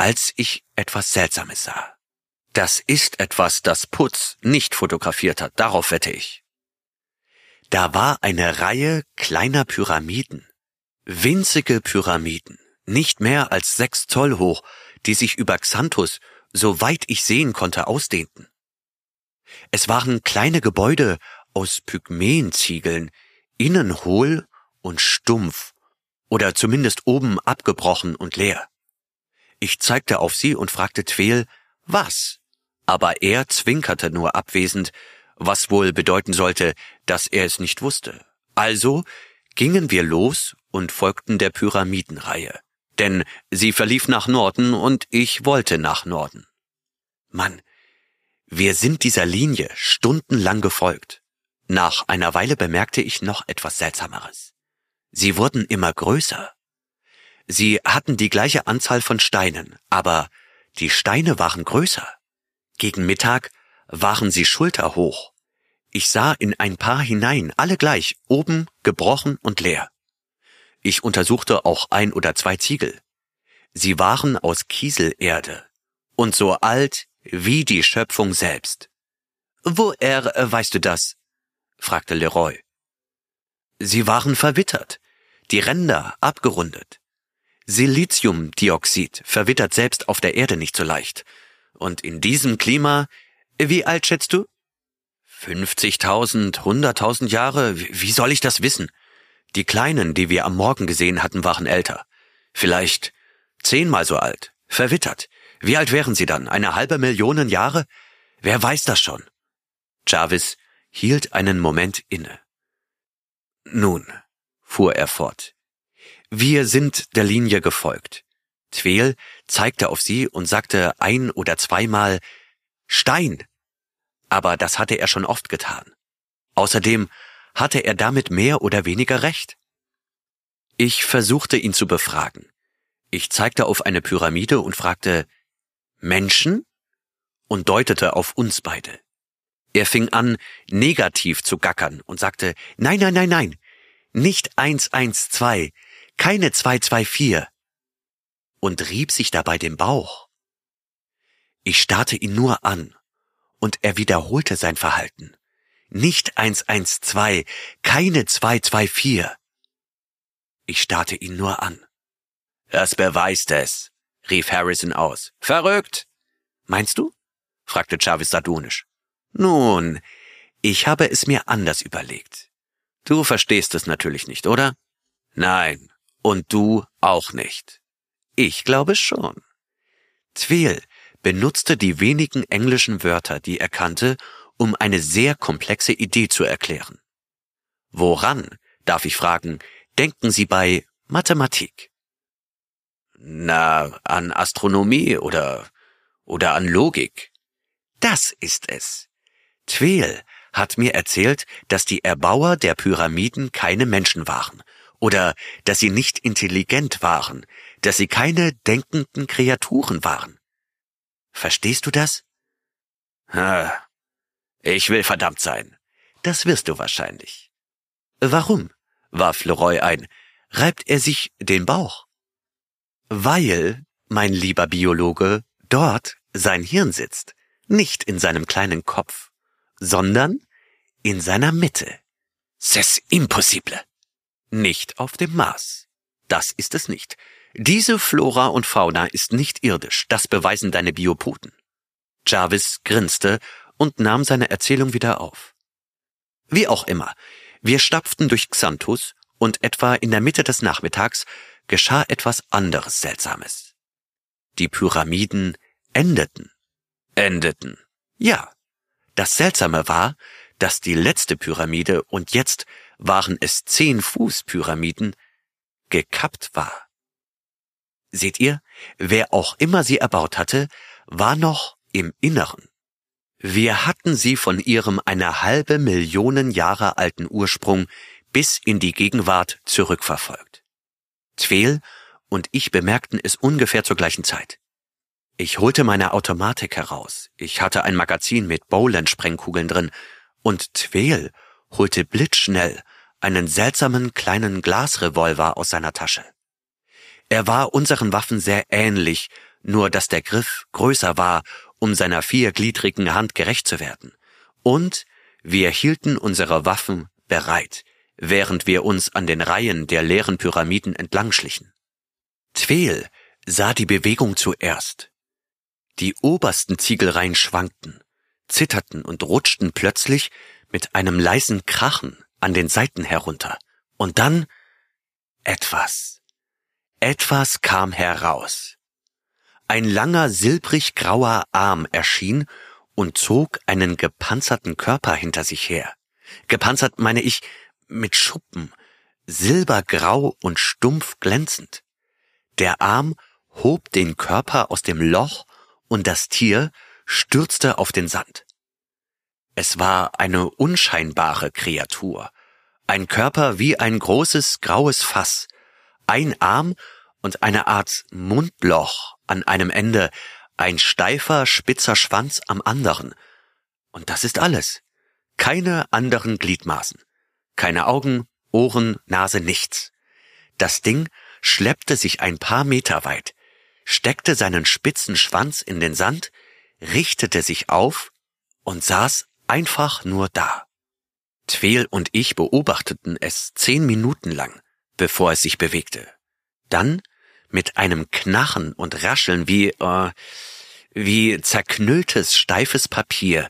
als ich etwas Seltsames sah. Das ist etwas, das Putz nicht fotografiert hat, darauf wette ich. Da war eine Reihe kleiner Pyramiden. Winzige Pyramiden, nicht mehr als sechs Zoll hoch, die sich über Xanthus, soweit ich sehen konnte, ausdehnten. Es waren kleine Gebäude aus Pygmäenziegeln, innen hohl und stumpf oder zumindest oben abgebrochen und leer. Ich zeigte auf sie und fragte Tweel, was? Aber er zwinkerte nur abwesend, was wohl bedeuten sollte, dass er es nicht wusste. Also gingen wir los und folgten der Pyramidenreihe, denn sie verlief nach Norden und ich wollte nach Norden. Mann, wir sind dieser Linie stundenlang gefolgt. Nach einer Weile bemerkte ich noch etwas Seltsameres. Sie wurden immer größer. Sie hatten die gleiche Anzahl von Steinen, aber die Steine waren größer. Gegen Mittag waren sie schulterhoch. Ich sah in ein paar hinein, alle gleich, oben, gebrochen und leer. Ich untersuchte auch ein oder zwei Ziegel. Sie waren aus Kieselerde und so alt wie die Schöpfung selbst. Woher äh, weißt du das? fragte Leroy. Sie waren verwittert, die Ränder abgerundet. Siliziumdioxid verwittert selbst auf der Erde nicht so leicht. Und in diesem Klima, wie alt schätzt du? 50.000, 100.000 Jahre, wie soll ich das wissen? Die kleinen, die wir am Morgen gesehen hatten, waren älter. Vielleicht zehnmal so alt, verwittert. Wie alt wären sie dann? Eine halbe Million Jahre? Wer weiß das schon? Jarvis hielt einen Moment inne. Nun, fuhr er fort, wir sind der Linie gefolgt. Tweel zeigte auf sie und sagte ein oder zweimal Stein. Aber das hatte er schon oft getan. Außerdem hatte er damit mehr oder weniger recht. Ich versuchte ihn zu befragen. Ich zeigte auf eine Pyramide und fragte Menschen und deutete auf uns beide. Er fing an, negativ zu gackern und sagte, nein, nein, nein, nein, nicht 112, keine 224 und rieb sich dabei den Bauch. Ich starrte ihn nur an und er wiederholte sein Verhalten. Nicht 112, keine 224. Ich starrte ihn nur an. Das beweist es, rief Harrison aus. Verrückt! Meinst du? fragte Chavez sardonisch. Nun, ich habe es mir anders überlegt. Du verstehst es natürlich nicht, oder? Nein, und du auch nicht. Ich glaube schon. Tweel benutzte die wenigen englischen Wörter, die er kannte, um eine sehr komplexe Idee zu erklären. Woran, darf ich fragen, denken Sie bei Mathematik? Na, an Astronomie oder, oder an Logik. Das ist es. Tweel hat mir erzählt, dass die Erbauer der Pyramiden keine Menschen waren oder dass sie nicht intelligent waren, dass sie keine denkenden Kreaturen waren. Verstehst du das? Ich will verdammt sein. Das wirst du wahrscheinlich. Warum? warf Leroy ein. Reibt er sich den Bauch? Weil, mein lieber Biologe, dort sein Hirn sitzt, nicht in seinem kleinen Kopf sondern in seiner Mitte. C'est impossible. Nicht auf dem Mars. Das ist es nicht. Diese Flora und Fauna ist nicht irdisch, das beweisen deine Biopoten. Jarvis grinste und nahm seine Erzählung wieder auf. Wie auch immer, wir stapften durch Xanthus und etwa in der Mitte des Nachmittags geschah etwas anderes Seltsames. Die Pyramiden endeten. Endeten. Ja, das Seltsame war, dass die letzte Pyramide und jetzt waren es zehn Fuß Pyramiden, gekappt war. Seht ihr, wer auch immer sie erbaut hatte, war noch im Inneren. Wir hatten sie von ihrem eine halbe Millionen Jahre alten Ursprung bis in die Gegenwart zurückverfolgt. Tweel und ich bemerkten es ungefähr zur gleichen Zeit. Ich holte meine Automatik heraus. Ich hatte ein Magazin mit Bowland-Sprengkugeln drin und Tweel holte blitzschnell einen seltsamen kleinen Glasrevolver aus seiner Tasche. Er war unseren Waffen sehr ähnlich, nur dass der Griff größer war um seiner viergliedrigen Hand gerecht zu werden. Und wir hielten unsere Waffen bereit, während wir uns an den Reihen der leeren Pyramiden entlang schlichen. Tweel sah die Bewegung zuerst. Die obersten Ziegelreihen schwankten, zitterten und rutschten plötzlich mit einem leisen Krachen an den Seiten herunter. Und dann etwas. Etwas kam heraus. Ein langer silbrig grauer Arm erschien und zog einen gepanzerten Körper hinter sich her. Gepanzert meine ich mit Schuppen, silbergrau und stumpf glänzend. Der Arm hob den Körper aus dem Loch und das Tier stürzte auf den Sand. Es war eine unscheinbare Kreatur, ein Körper wie ein großes graues Fass, ein Arm und eine Art Mundloch an einem Ende, ein steifer, spitzer Schwanz am anderen. Und das ist alles. Keine anderen Gliedmaßen. Keine Augen, Ohren, Nase, nichts. Das Ding schleppte sich ein paar Meter weit, steckte seinen spitzen Schwanz in den Sand, richtete sich auf und saß einfach nur da. Tweel und ich beobachteten es zehn Minuten lang, bevor es sich bewegte. Dann mit einem Knarren und Rascheln wie, äh, wie zerknülltes, steifes Papier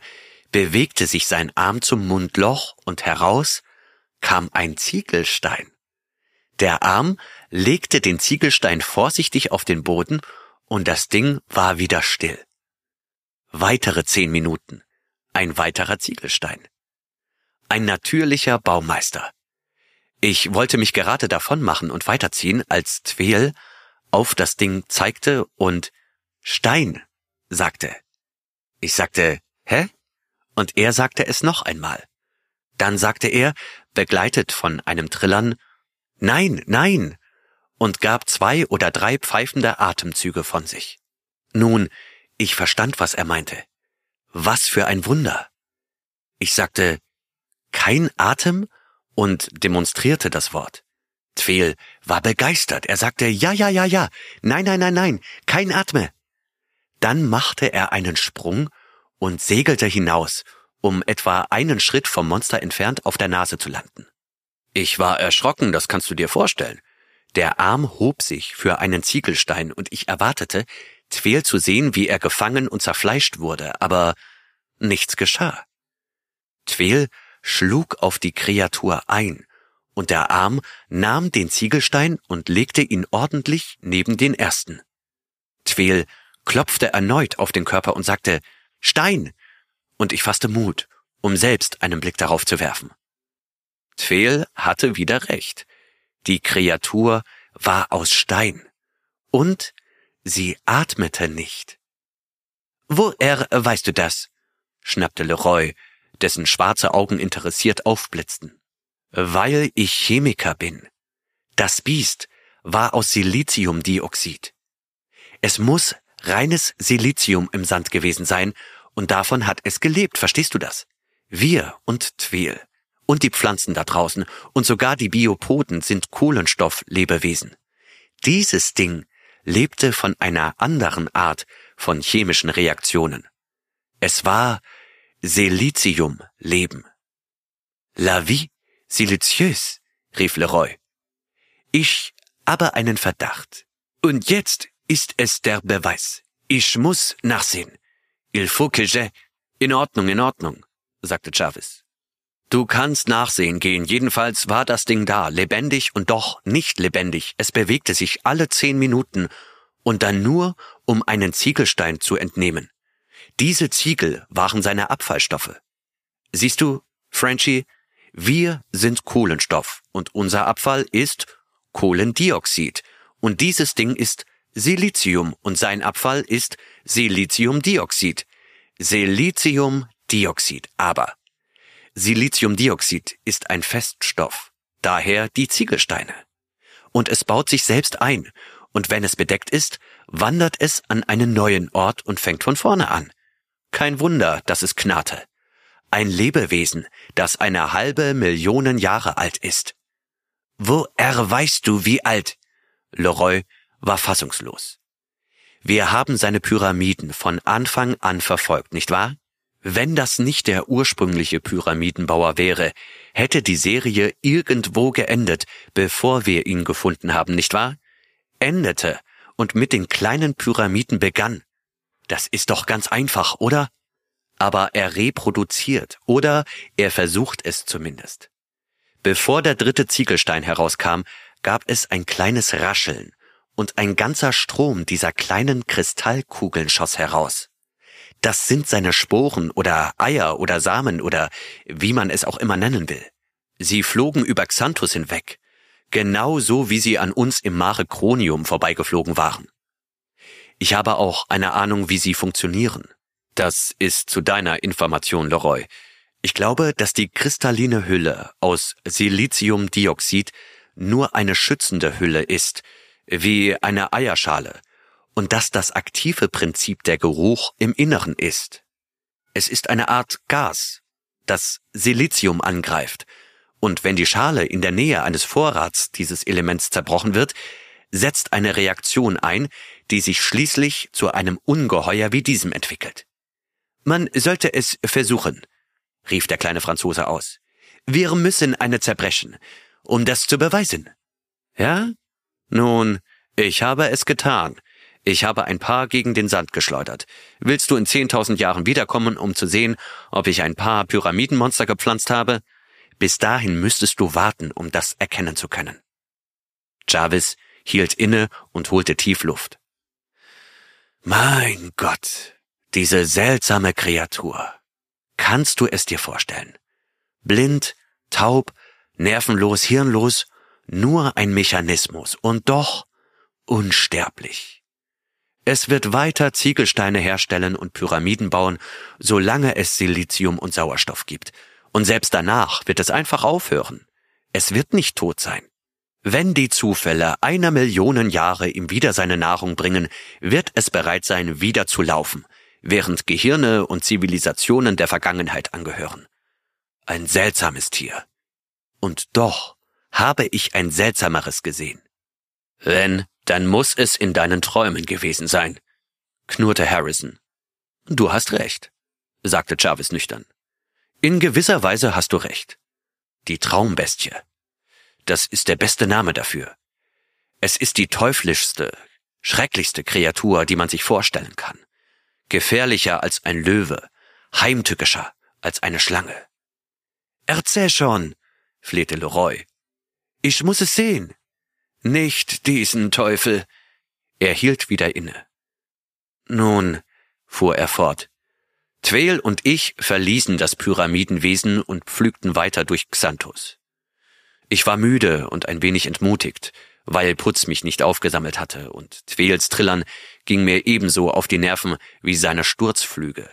bewegte sich sein Arm zum Mundloch und heraus kam ein Ziegelstein. Der Arm legte den Ziegelstein vorsichtig auf den Boden und das Ding war wieder still. Weitere zehn Minuten. Ein weiterer Ziegelstein. Ein natürlicher Baumeister. Ich wollte mich gerade davon machen und weiterziehen, als Tweel auf das Ding zeigte und Stein sagte. Ich sagte, hä? Und er sagte es noch einmal. Dann sagte er, begleitet von einem Trillern, Nein, nein, und gab zwei oder drei pfeifende Atemzüge von sich. Nun, ich verstand, was er meinte. Was für ein Wunder. Ich sagte, kein Atem und demonstrierte das Wort. Tweel war begeistert. Er sagte, ja, ja, ja, ja, nein, nein, nein, nein, kein Atme. Dann machte er einen Sprung und segelte hinaus, um etwa einen Schritt vom Monster entfernt auf der Nase zu landen. Ich war erschrocken, das kannst du dir vorstellen. Der Arm hob sich für einen Ziegelstein und ich erwartete, Tweel zu sehen, wie er gefangen und zerfleischt wurde, aber nichts geschah. Tweel schlug auf die Kreatur ein und der Arm nahm den Ziegelstein und legte ihn ordentlich neben den ersten. Tweel klopfte erneut auf den Körper und sagte Stein, und ich fasste Mut, um selbst einen Blick darauf zu werfen. Tweel hatte wieder recht. Die Kreatur war aus Stein. Und sie atmete nicht. Woher weißt du das? schnappte Leroy, dessen schwarze Augen interessiert aufblitzten weil ich Chemiker bin. Das Biest war aus Siliziumdioxid. Es muss reines Silizium im Sand gewesen sein, und davon hat es gelebt, verstehst du das? Wir und Tweel und die Pflanzen da draußen und sogar die Biopoden sind Kohlenstofflebewesen. Dieses Ding lebte von einer anderen Art von chemischen Reaktionen. Es war Siliziumleben. La vie Siliziös, rief Leroy. Ich aber einen Verdacht. Und jetzt ist es der Beweis. Ich muss nachsehen. Il faut que je... In Ordnung, in Ordnung, sagte Jarvis. Du kannst nachsehen gehen. Jedenfalls war das Ding da, lebendig und doch nicht lebendig. Es bewegte sich alle zehn Minuten und dann nur, um einen Ziegelstein zu entnehmen. Diese Ziegel waren seine Abfallstoffe. Siehst du, Frenchie, Wir sind Kohlenstoff und unser Abfall ist Kohlendioxid. Und dieses Ding ist Silizium und sein Abfall ist Siliziumdioxid. Siliziumdioxid. Aber Siliziumdioxid ist ein Feststoff, daher die Ziegelsteine. Und es baut sich selbst ein, und wenn es bedeckt ist, wandert es an einen neuen Ort und fängt von vorne an. Kein Wunder, dass es knarrte. Ein Lebewesen, das eine halbe Million Jahre alt ist. Woher weißt du, wie alt? Leroy war fassungslos. Wir haben seine Pyramiden von Anfang an verfolgt, nicht wahr? Wenn das nicht der ursprüngliche Pyramidenbauer wäre, hätte die Serie irgendwo geendet, bevor wir ihn gefunden haben, nicht wahr? Endete und mit den kleinen Pyramiden begann. Das ist doch ganz einfach, oder? Aber er reproduziert, oder er versucht es zumindest. Bevor der dritte Ziegelstein herauskam, gab es ein kleines Rascheln, und ein ganzer Strom dieser kleinen Kristallkugeln schoss heraus. Das sind seine Sporen oder Eier oder Samen oder wie man es auch immer nennen will. Sie flogen über Xanthus hinweg, genau so wie sie an uns im Mare Cronium vorbeigeflogen waren. Ich habe auch eine Ahnung, wie sie funktionieren. Das ist zu deiner Information, Leroy. Ich glaube, dass die kristalline Hülle aus Siliziumdioxid nur eine schützende Hülle ist, wie eine Eierschale, und dass das aktive Prinzip der Geruch im Inneren ist. Es ist eine Art Gas, das Silizium angreift, und wenn die Schale in der Nähe eines Vorrats dieses Elements zerbrochen wird, setzt eine Reaktion ein, die sich schließlich zu einem Ungeheuer wie diesem entwickelt. Man sollte es versuchen, rief der kleine Franzose aus. Wir müssen eine zerbrechen, um das zu beweisen. Ja? Nun, ich habe es getan. Ich habe ein paar gegen den Sand geschleudert. Willst du in zehntausend Jahren wiederkommen, um zu sehen, ob ich ein paar Pyramidenmonster gepflanzt habe? Bis dahin müsstest du warten, um das erkennen zu können. Jarvis hielt inne und holte tief Luft. Mein Gott, diese seltsame Kreatur. Kannst du es dir vorstellen? Blind, taub, nervenlos, hirnlos, nur ein Mechanismus und doch unsterblich. Es wird weiter Ziegelsteine herstellen und Pyramiden bauen, solange es Silizium und Sauerstoff gibt. Und selbst danach wird es einfach aufhören. Es wird nicht tot sein. Wenn die Zufälle einer Million Jahre ihm wieder seine Nahrung bringen, wird es bereit sein, wieder zu laufen, während Gehirne und Zivilisationen der Vergangenheit angehören. Ein seltsames Tier. Und doch habe ich ein seltsameres gesehen. Wenn, dann muss es in deinen Träumen gewesen sein, knurrte Harrison. Du hast recht, sagte Jarvis nüchtern. In gewisser Weise hast du recht. Die Traumbestie. Das ist der beste Name dafür. Es ist die teuflischste, schrecklichste Kreatur, die man sich vorstellen kann. Gefährlicher als ein Löwe, heimtückischer als eine Schlange. Erzähl schon, flehte Leroy. Ich muss es sehen. Nicht diesen Teufel. Er hielt wieder inne. Nun, fuhr er fort, Tweel und ich verließen das Pyramidenwesen und pflügten weiter durch Xanthus. Ich war müde und ein wenig entmutigt, weil Putz mich nicht aufgesammelt hatte, und Tweels Trillern ging mir ebenso auf die Nerven wie seine Sturzflüge.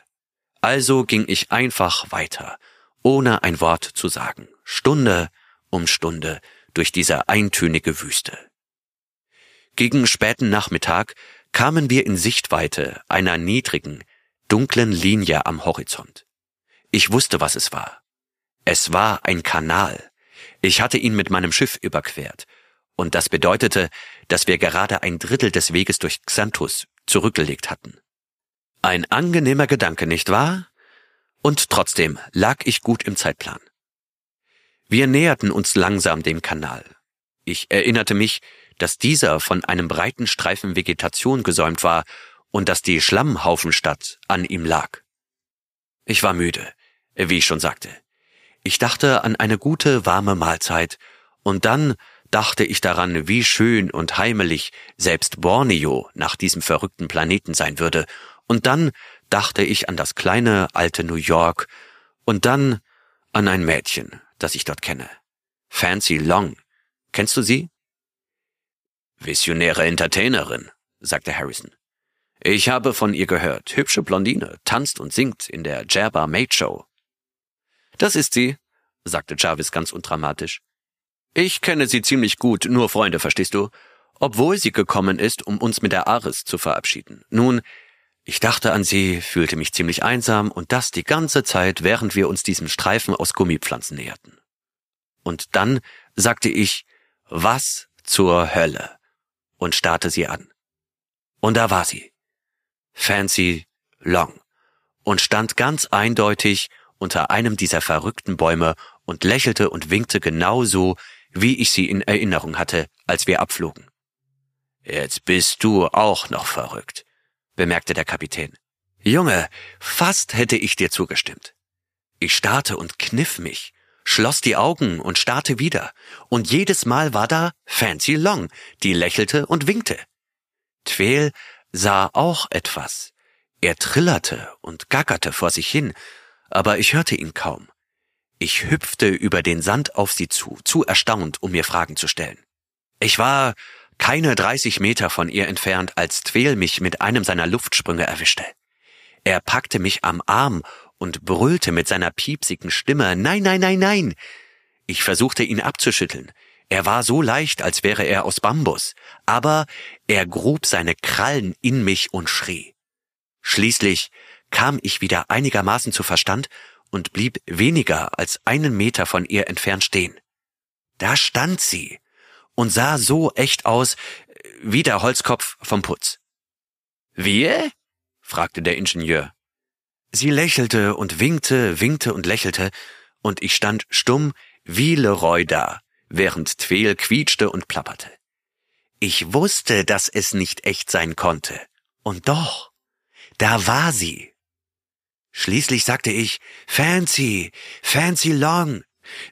Also ging ich einfach weiter, ohne ein Wort zu sagen, Stunde um Stunde, durch diese eintönige Wüste. Gegen späten Nachmittag kamen wir in Sichtweite einer niedrigen, dunklen Linie am Horizont. Ich wusste, was es war. Es war ein Kanal. Ich hatte ihn mit meinem Schiff überquert, und das bedeutete, dass wir gerade ein Drittel des Weges durch Xanthus zurückgelegt hatten. Ein angenehmer Gedanke, nicht wahr? Und trotzdem lag ich gut im Zeitplan. Wir näherten uns langsam dem Kanal. Ich erinnerte mich, dass dieser von einem breiten Streifen Vegetation gesäumt war und dass die Schlammhaufenstadt an ihm lag. Ich war müde, wie ich schon sagte. Ich dachte an eine gute, warme Mahlzeit, und dann dachte ich daran, wie schön und heimelig selbst Borneo nach diesem verrückten Planeten sein würde, und dann dachte ich an das kleine alte New York, und dann an ein Mädchen, das ich dort kenne. Fancy Long. Kennst du sie? Visionäre Entertainerin, sagte Harrison. Ich habe von ihr gehört. Hübsche Blondine, tanzt und singt in der Jabba Maid Show. Das ist sie, sagte Jarvis ganz undramatisch. Ich kenne sie ziemlich gut, nur Freunde, verstehst du? Obwohl sie gekommen ist, um uns mit der Aris zu verabschieden. Nun, ich dachte an sie, fühlte mich ziemlich einsam und das die ganze Zeit, während wir uns diesem Streifen aus Gummipflanzen näherten. Und dann sagte ich, was zur Hölle? und starrte sie an. Und da war sie. Fancy Long und stand ganz eindeutig unter einem dieser verrückten Bäume und lächelte und winkte genauso, wie ich sie in Erinnerung hatte, als wir abflogen. Jetzt bist du auch noch verrückt, bemerkte der Kapitän. Junge, fast hätte ich dir zugestimmt. Ich starrte und kniff mich, schloss die Augen und starrte wieder, und jedes Mal war da Fancy Long, die lächelte und winkte. Tweel sah auch etwas. Er trillerte und gackerte vor sich hin, aber ich hörte ihn kaum. Ich hüpfte über den Sand auf sie zu, zu erstaunt, um mir Fragen zu stellen. Ich war keine 30 Meter von ihr entfernt, als Tweel mich mit einem seiner Luftsprünge erwischte. Er packte mich am Arm und brüllte mit seiner piepsigen Stimme Nein, nein, nein, nein. Ich versuchte ihn abzuschütteln. Er war so leicht, als wäre er aus Bambus, aber er grub seine Krallen in mich und schrie. Schließlich kam ich wieder einigermaßen zu Verstand und blieb weniger als einen Meter von ihr entfernt stehen. Da stand sie und sah so echt aus wie der Holzkopf vom Putz. Wir? fragte der Ingenieur. Sie lächelte und winkte, winkte und lächelte, und ich stand stumm wie Leroy da, während Tweel quietschte und plapperte. Ich wusste, dass es nicht echt sein konnte. Und doch, da war sie. Schließlich sagte ich, Fancy, Fancy Long.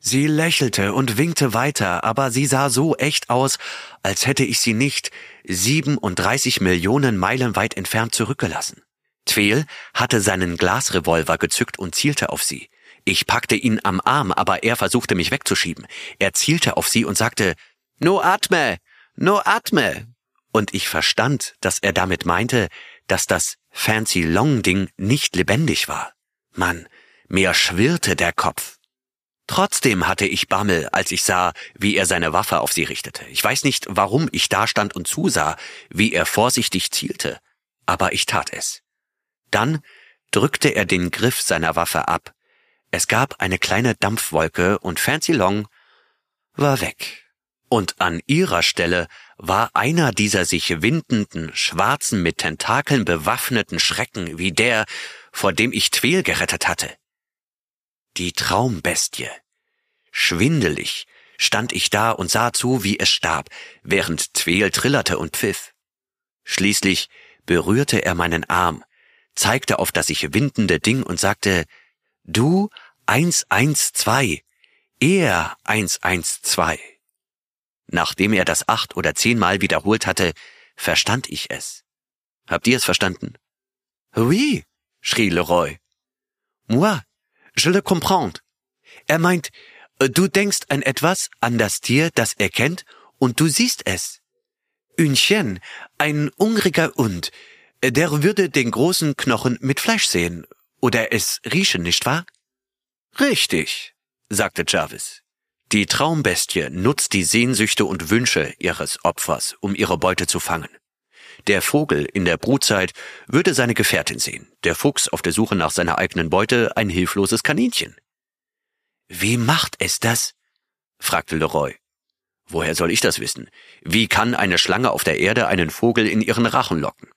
Sie lächelte und winkte weiter, aber sie sah so echt aus, als hätte ich sie nicht 37 Millionen Meilen weit entfernt zurückgelassen. Tweel hatte seinen Glasrevolver gezückt und zielte auf sie. Ich packte ihn am Arm, aber er versuchte mich wegzuschieben. Er zielte auf sie und sagte, No atme, no atme. Und ich verstand, dass er damit meinte, dass das Fancy Long Ding nicht lebendig war. Mann, mir schwirrte der Kopf. Trotzdem hatte ich Bammel, als ich sah, wie er seine Waffe auf sie richtete. Ich weiß nicht, warum ich da stand und zusah, wie er vorsichtig zielte, aber ich tat es. Dann drückte er den Griff seiner Waffe ab. Es gab eine kleine Dampfwolke und Fancy Long war weg. Und an ihrer Stelle war einer dieser sich windenden, schwarzen, mit Tentakeln bewaffneten Schrecken wie der, vor dem ich Tweel gerettet hatte. Die Traumbestie. Schwindelig stand ich da und sah zu, wie es starb, während Tweel trillerte und pfiff. Schließlich berührte er meinen Arm, zeigte auf das sich windende Ding und sagte, du 112, er 112. Nachdem er das acht oder zehnmal wiederholt hatte, verstand ich es. Habt ihr es verstanden? Oui, schrie Leroy. Moi, je le comprends. Er meint, du denkst an etwas, an das Tier, das er kennt, und du siehst es. Une ein hungriger Hund, der würde den großen Knochen mit Fleisch sehen oder es riechen, nicht wahr? Richtig, sagte Jarvis. Die Traumbestie nutzt die Sehnsüchte und Wünsche ihres Opfers, um ihre Beute zu fangen. Der Vogel in der Brutzeit würde seine Gefährtin sehen, der Fuchs auf der Suche nach seiner eigenen Beute ein hilfloses Kaninchen. Wie macht es das? fragte Leroy. Woher soll ich das wissen? Wie kann eine Schlange auf der Erde einen Vogel in ihren Rachen locken?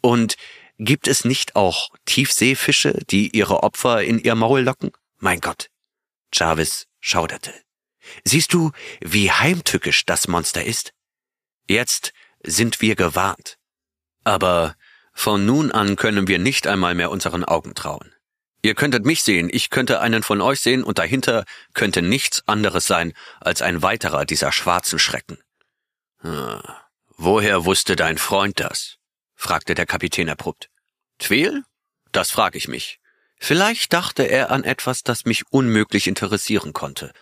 Und gibt es nicht auch Tiefseefische, die ihre Opfer in ihr Maul locken? Mein Gott. Jarvis schauderte. Siehst du, wie heimtückisch das Monster ist? Jetzt sind wir gewarnt. Aber von nun an können wir nicht einmal mehr unseren Augen trauen. Ihr könntet mich sehen, ich könnte einen von euch sehen und dahinter könnte nichts anderes sein als ein weiterer dieser schwarzen Schrecken. Hm. Woher wusste dein Freund das? fragte der Kapitän abrupt. Tweel? Das frag ich mich. Vielleicht dachte er an etwas, das mich unmöglich interessieren konnte.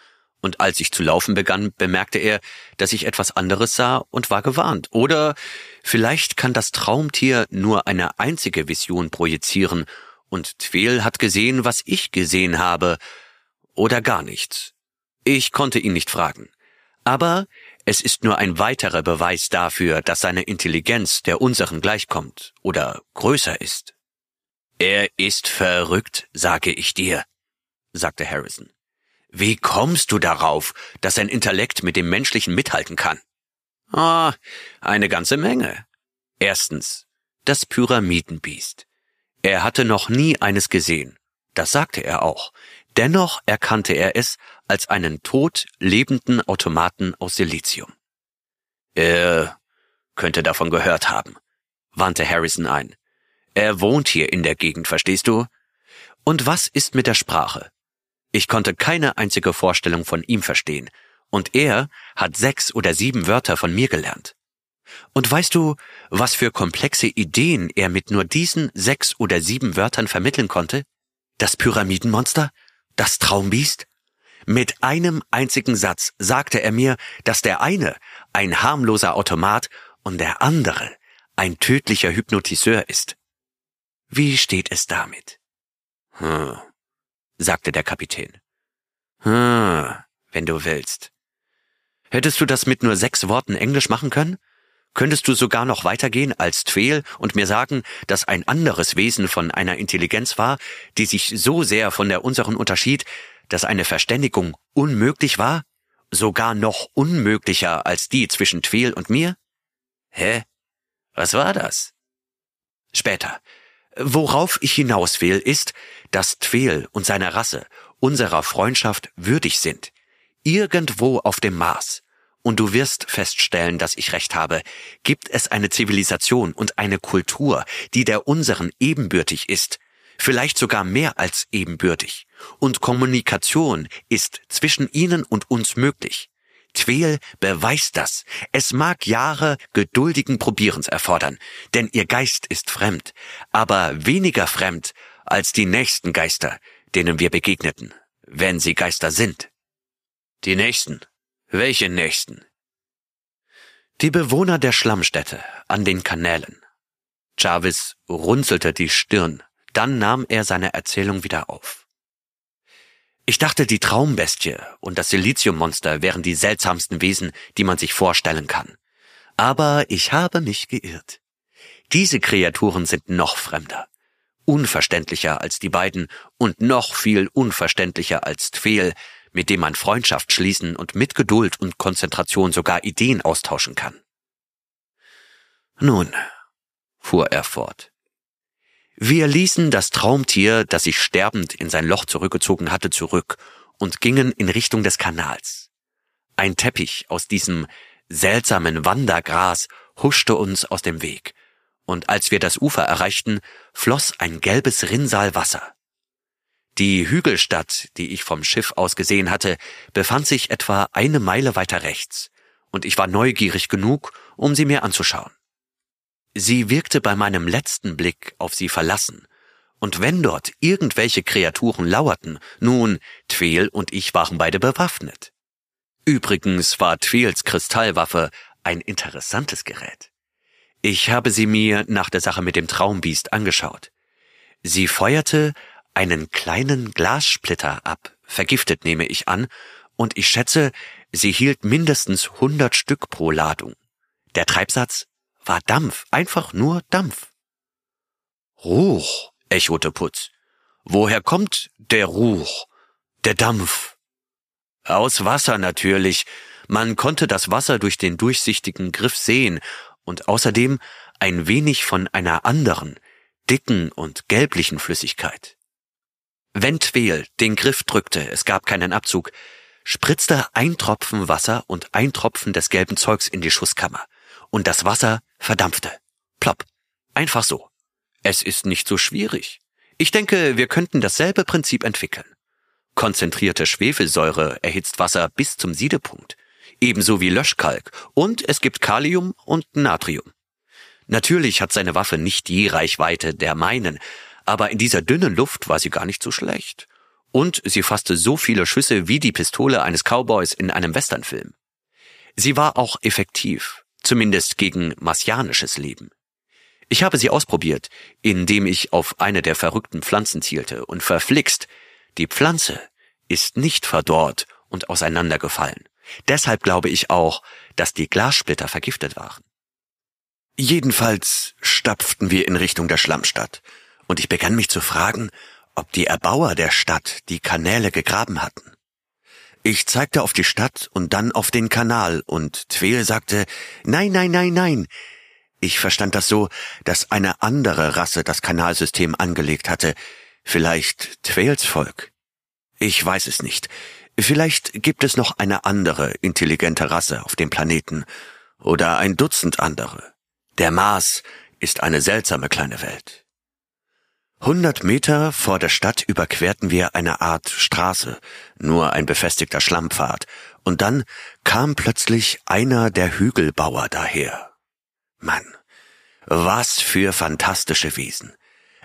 Und als ich zu laufen begann, bemerkte er, dass ich etwas anderes sah und war gewarnt. Oder vielleicht kann das Traumtier nur eine einzige Vision projizieren und Tweel hat gesehen, was ich gesehen habe. Oder gar nichts. Ich konnte ihn nicht fragen. Aber es ist nur ein weiterer Beweis dafür, dass seine Intelligenz der unseren gleichkommt oder größer ist. Er ist verrückt, sage ich dir, sagte Harrison. Wie kommst du darauf, dass sein Intellekt mit dem menschlichen mithalten kann? Ah, eine ganze Menge. Erstens, das Pyramidenbiest. Er hatte noch nie eines gesehen. Das sagte er auch. Dennoch erkannte er es als einen tot lebenden Automaten aus Silizium. Er könnte davon gehört haben, wandte Harrison ein. Er wohnt hier in der Gegend, verstehst du? Und was ist mit der Sprache? Ich konnte keine einzige Vorstellung von ihm verstehen, und er hat sechs oder sieben Wörter von mir gelernt. Und weißt du, was für komplexe Ideen er mit nur diesen sechs oder sieben Wörtern vermitteln konnte? Das Pyramidenmonster? Das Traumbiest? Mit einem einzigen Satz sagte er mir, dass der eine ein harmloser Automat und der andere ein tödlicher Hypnotiseur ist. Wie steht es damit? Hm, sagte der Kapitän. Hm, wenn du willst. Hättest du das mit nur sechs Worten Englisch machen können? Könntest du sogar noch weitergehen als Tweel und mir sagen, dass ein anderes Wesen von einer Intelligenz war, die sich so sehr von der unseren unterschied, dass eine Verständigung unmöglich war? Sogar noch unmöglicher als die zwischen Tweel und mir? Hä? Was war das? Später. Worauf ich hinaus will, ist, dass Tweel und seine Rasse unserer Freundschaft würdig sind. Irgendwo auf dem Mars und du wirst feststellen, dass ich recht habe, gibt es eine Zivilisation und eine Kultur, die der unseren ebenbürtig ist, vielleicht sogar mehr als ebenbürtig, und Kommunikation ist zwischen ihnen und uns möglich. Tweel beweist das. Es mag Jahre geduldigen Probierens erfordern, denn ihr Geist ist fremd, aber weniger fremd als die nächsten Geister, denen wir begegneten, wenn sie Geister sind. Die nächsten, welche Nächsten? Die Bewohner der Schlammstädte an den Kanälen. Jarvis runzelte die Stirn, dann nahm er seine Erzählung wieder auf. Ich dachte, die Traumbestie und das Siliziummonster wären die seltsamsten Wesen, die man sich vorstellen kann. Aber ich habe mich geirrt. Diese Kreaturen sind noch fremder, unverständlicher als die beiden und noch viel unverständlicher als Tfeel, mit dem man Freundschaft schließen und mit Geduld und Konzentration sogar Ideen austauschen kann. Nun, fuhr er fort. Wir ließen das Traumtier, das sich sterbend in sein Loch zurückgezogen hatte, zurück und gingen in Richtung des Kanals. Ein Teppich aus diesem seltsamen Wandergras huschte uns aus dem Weg, und als wir das Ufer erreichten, floss ein gelbes Rinnsal Wasser. Die Hügelstadt, die ich vom Schiff aus gesehen hatte, befand sich etwa eine Meile weiter rechts, und ich war neugierig genug, um sie mir anzuschauen. Sie wirkte bei meinem letzten Blick auf sie verlassen, und wenn dort irgendwelche Kreaturen lauerten, nun, Tweel und ich waren beide bewaffnet. Übrigens war Tweels Kristallwaffe ein interessantes Gerät. Ich habe sie mir nach der Sache mit dem Traumbiest angeschaut. Sie feuerte einen kleinen Glassplitter ab, vergiftet nehme ich an, und ich schätze, sie hielt mindestens hundert Stück pro Ladung. Der Treibsatz war Dampf, einfach nur Dampf. Ruch, echote Putz. Woher kommt der Ruch, der Dampf? Aus Wasser natürlich. Man konnte das Wasser durch den durchsichtigen Griff sehen und außerdem ein wenig von einer anderen, dicken und gelblichen Flüssigkeit. Wenn Tweel den Griff drückte, es gab keinen Abzug, spritzte ein Tropfen Wasser und ein Tropfen des gelben Zeugs in die Schusskammer. Und das Wasser verdampfte. Plopp. Einfach so. Es ist nicht so schwierig. Ich denke, wir könnten dasselbe Prinzip entwickeln. Konzentrierte Schwefelsäure erhitzt Wasser bis zum Siedepunkt. Ebenso wie Löschkalk. Und es gibt Kalium und Natrium. Natürlich hat seine Waffe nicht die Reichweite der meinen, Aber in dieser dünnen Luft war sie gar nicht so schlecht. Und sie fasste so viele Schüsse wie die Pistole eines Cowboys in einem Westernfilm. Sie war auch effektiv, zumindest gegen marsianisches Leben. Ich habe sie ausprobiert, indem ich auf eine der verrückten Pflanzen zielte und verflixt, die Pflanze ist nicht verdorrt und auseinandergefallen. Deshalb glaube ich auch, dass die Glassplitter vergiftet waren. Jedenfalls stapften wir in Richtung der Schlammstadt, und ich begann mich zu fragen, ob die Erbauer der Stadt die Kanäle gegraben hatten. Ich zeigte auf die Stadt und dann auf den Kanal, und Tweel sagte, nein, nein, nein, nein. Ich verstand das so, dass eine andere Rasse das Kanalsystem angelegt hatte, vielleicht Tweels Volk. Ich weiß es nicht. Vielleicht gibt es noch eine andere intelligente Rasse auf dem Planeten oder ein Dutzend andere. Der Mars ist eine seltsame kleine Welt. Hundert Meter vor der Stadt überquerten wir eine Art Straße, nur ein befestigter Schlammpfad, und dann kam plötzlich einer der Hügelbauer daher. Mann, was für fantastische Wesen.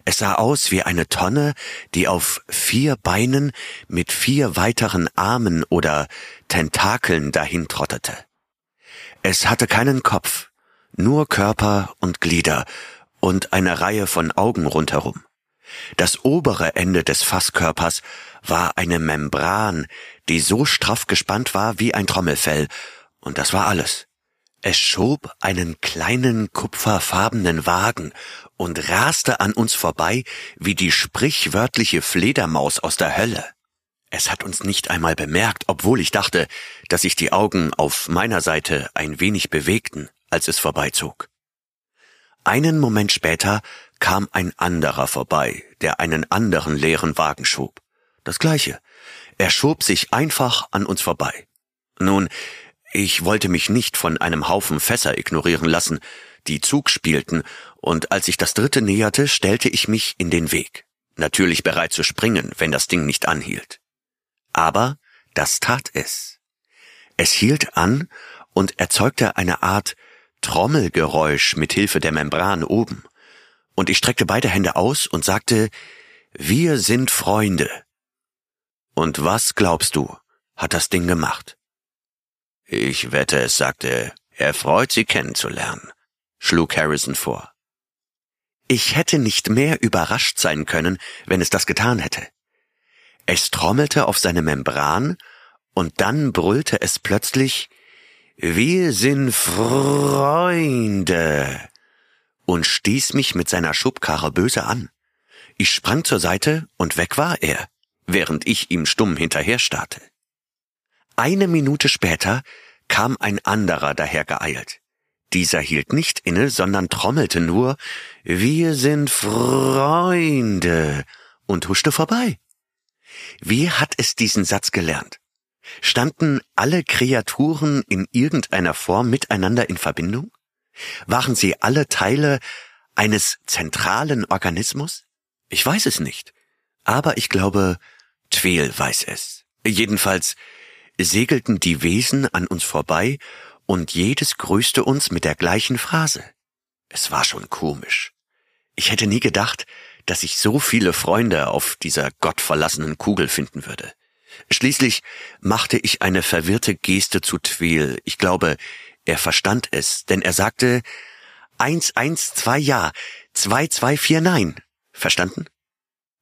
Es sah aus wie eine Tonne, die auf vier Beinen mit vier weiteren Armen oder Tentakeln dahin trottete. Es hatte keinen Kopf, nur Körper und Glieder und eine Reihe von Augen rundherum. Das obere Ende des Fasskörpers war eine Membran, die so straff gespannt war wie ein Trommelfell, und das war alles. Es schob einen kleinen kupferfarbenen Wagen und raste an uns vorbei wie die sprichwörtliche Fledermaus aus der Hölle. Es hat uns nicht einmal bemerkt, obwohl ich dachte, dass sich die Augen auf meiner Seite ein wenig bewegten, als es vorbeizog. Einen Moment später kam ein anderer vorbei, der einen anderen leeren Wagen schob. Das gleiche. Er schob sich einfach an uns vorbei. Nun, ich wollte mich nicht von einem Haufen Fässer ignorieren lassen, die Zug spielten, und als ich das dritte näherte, stellte ich mich in den Weg, natürlich bereit zu springen, wenn das Ding nicht anhielt. Aber das tat es. Es hielt an und erzeugte eine Art Trommelgeräusch mit Hilfe der Membran oben, und ich streckte beide Hände aus und sagte, wir sind Freunde. Und was glaubst du, hat das Ding gemacht? Ich wette, es sagte, er freut, Sie kennenzulernen, schlug Harrison vor. Ich hätte nicht mehr überrascht sein können, wenn es das getan hätte. Es trommelte auf seine Membran, und dann brüllte es plötzlich Wir sind Freunde und stieß mich mit seiner Schubkarre böse an. Ich sprang zur Seite und weg war er, während ich ihm stumm hinterher starrte. Eine Minute später kam ein anderer dahergeeilt. Dieser hielt nicht inne, sondern trommelte nur Wir sind Freunde und huschte vorbei. Wie hat es diesen Satz gelernt? Standen alle Kreaturen in irgendeiner Form miteinander in Verbindung? Waren sie alle Teile eines zentralen Organismus? Ich weiß es nicht. Aber ich glaube, Tweel weiß es. Jedenfalls segelten die Wesen an uns vorbei und jedes grüßte uns mit der gleichen Phrase. Es war schon komisch. Ich hätte nie gedacht, dass ich so viele Freunde auf dieser gottverlassenen Kugel finden würde. Schließlich machte ich eine verwirrte Geste zu Tweel. Ich glaube, er verstand es, denn er sagte, eins, eins, zwei ja, zwei, zwei, vier nein. Verstanden?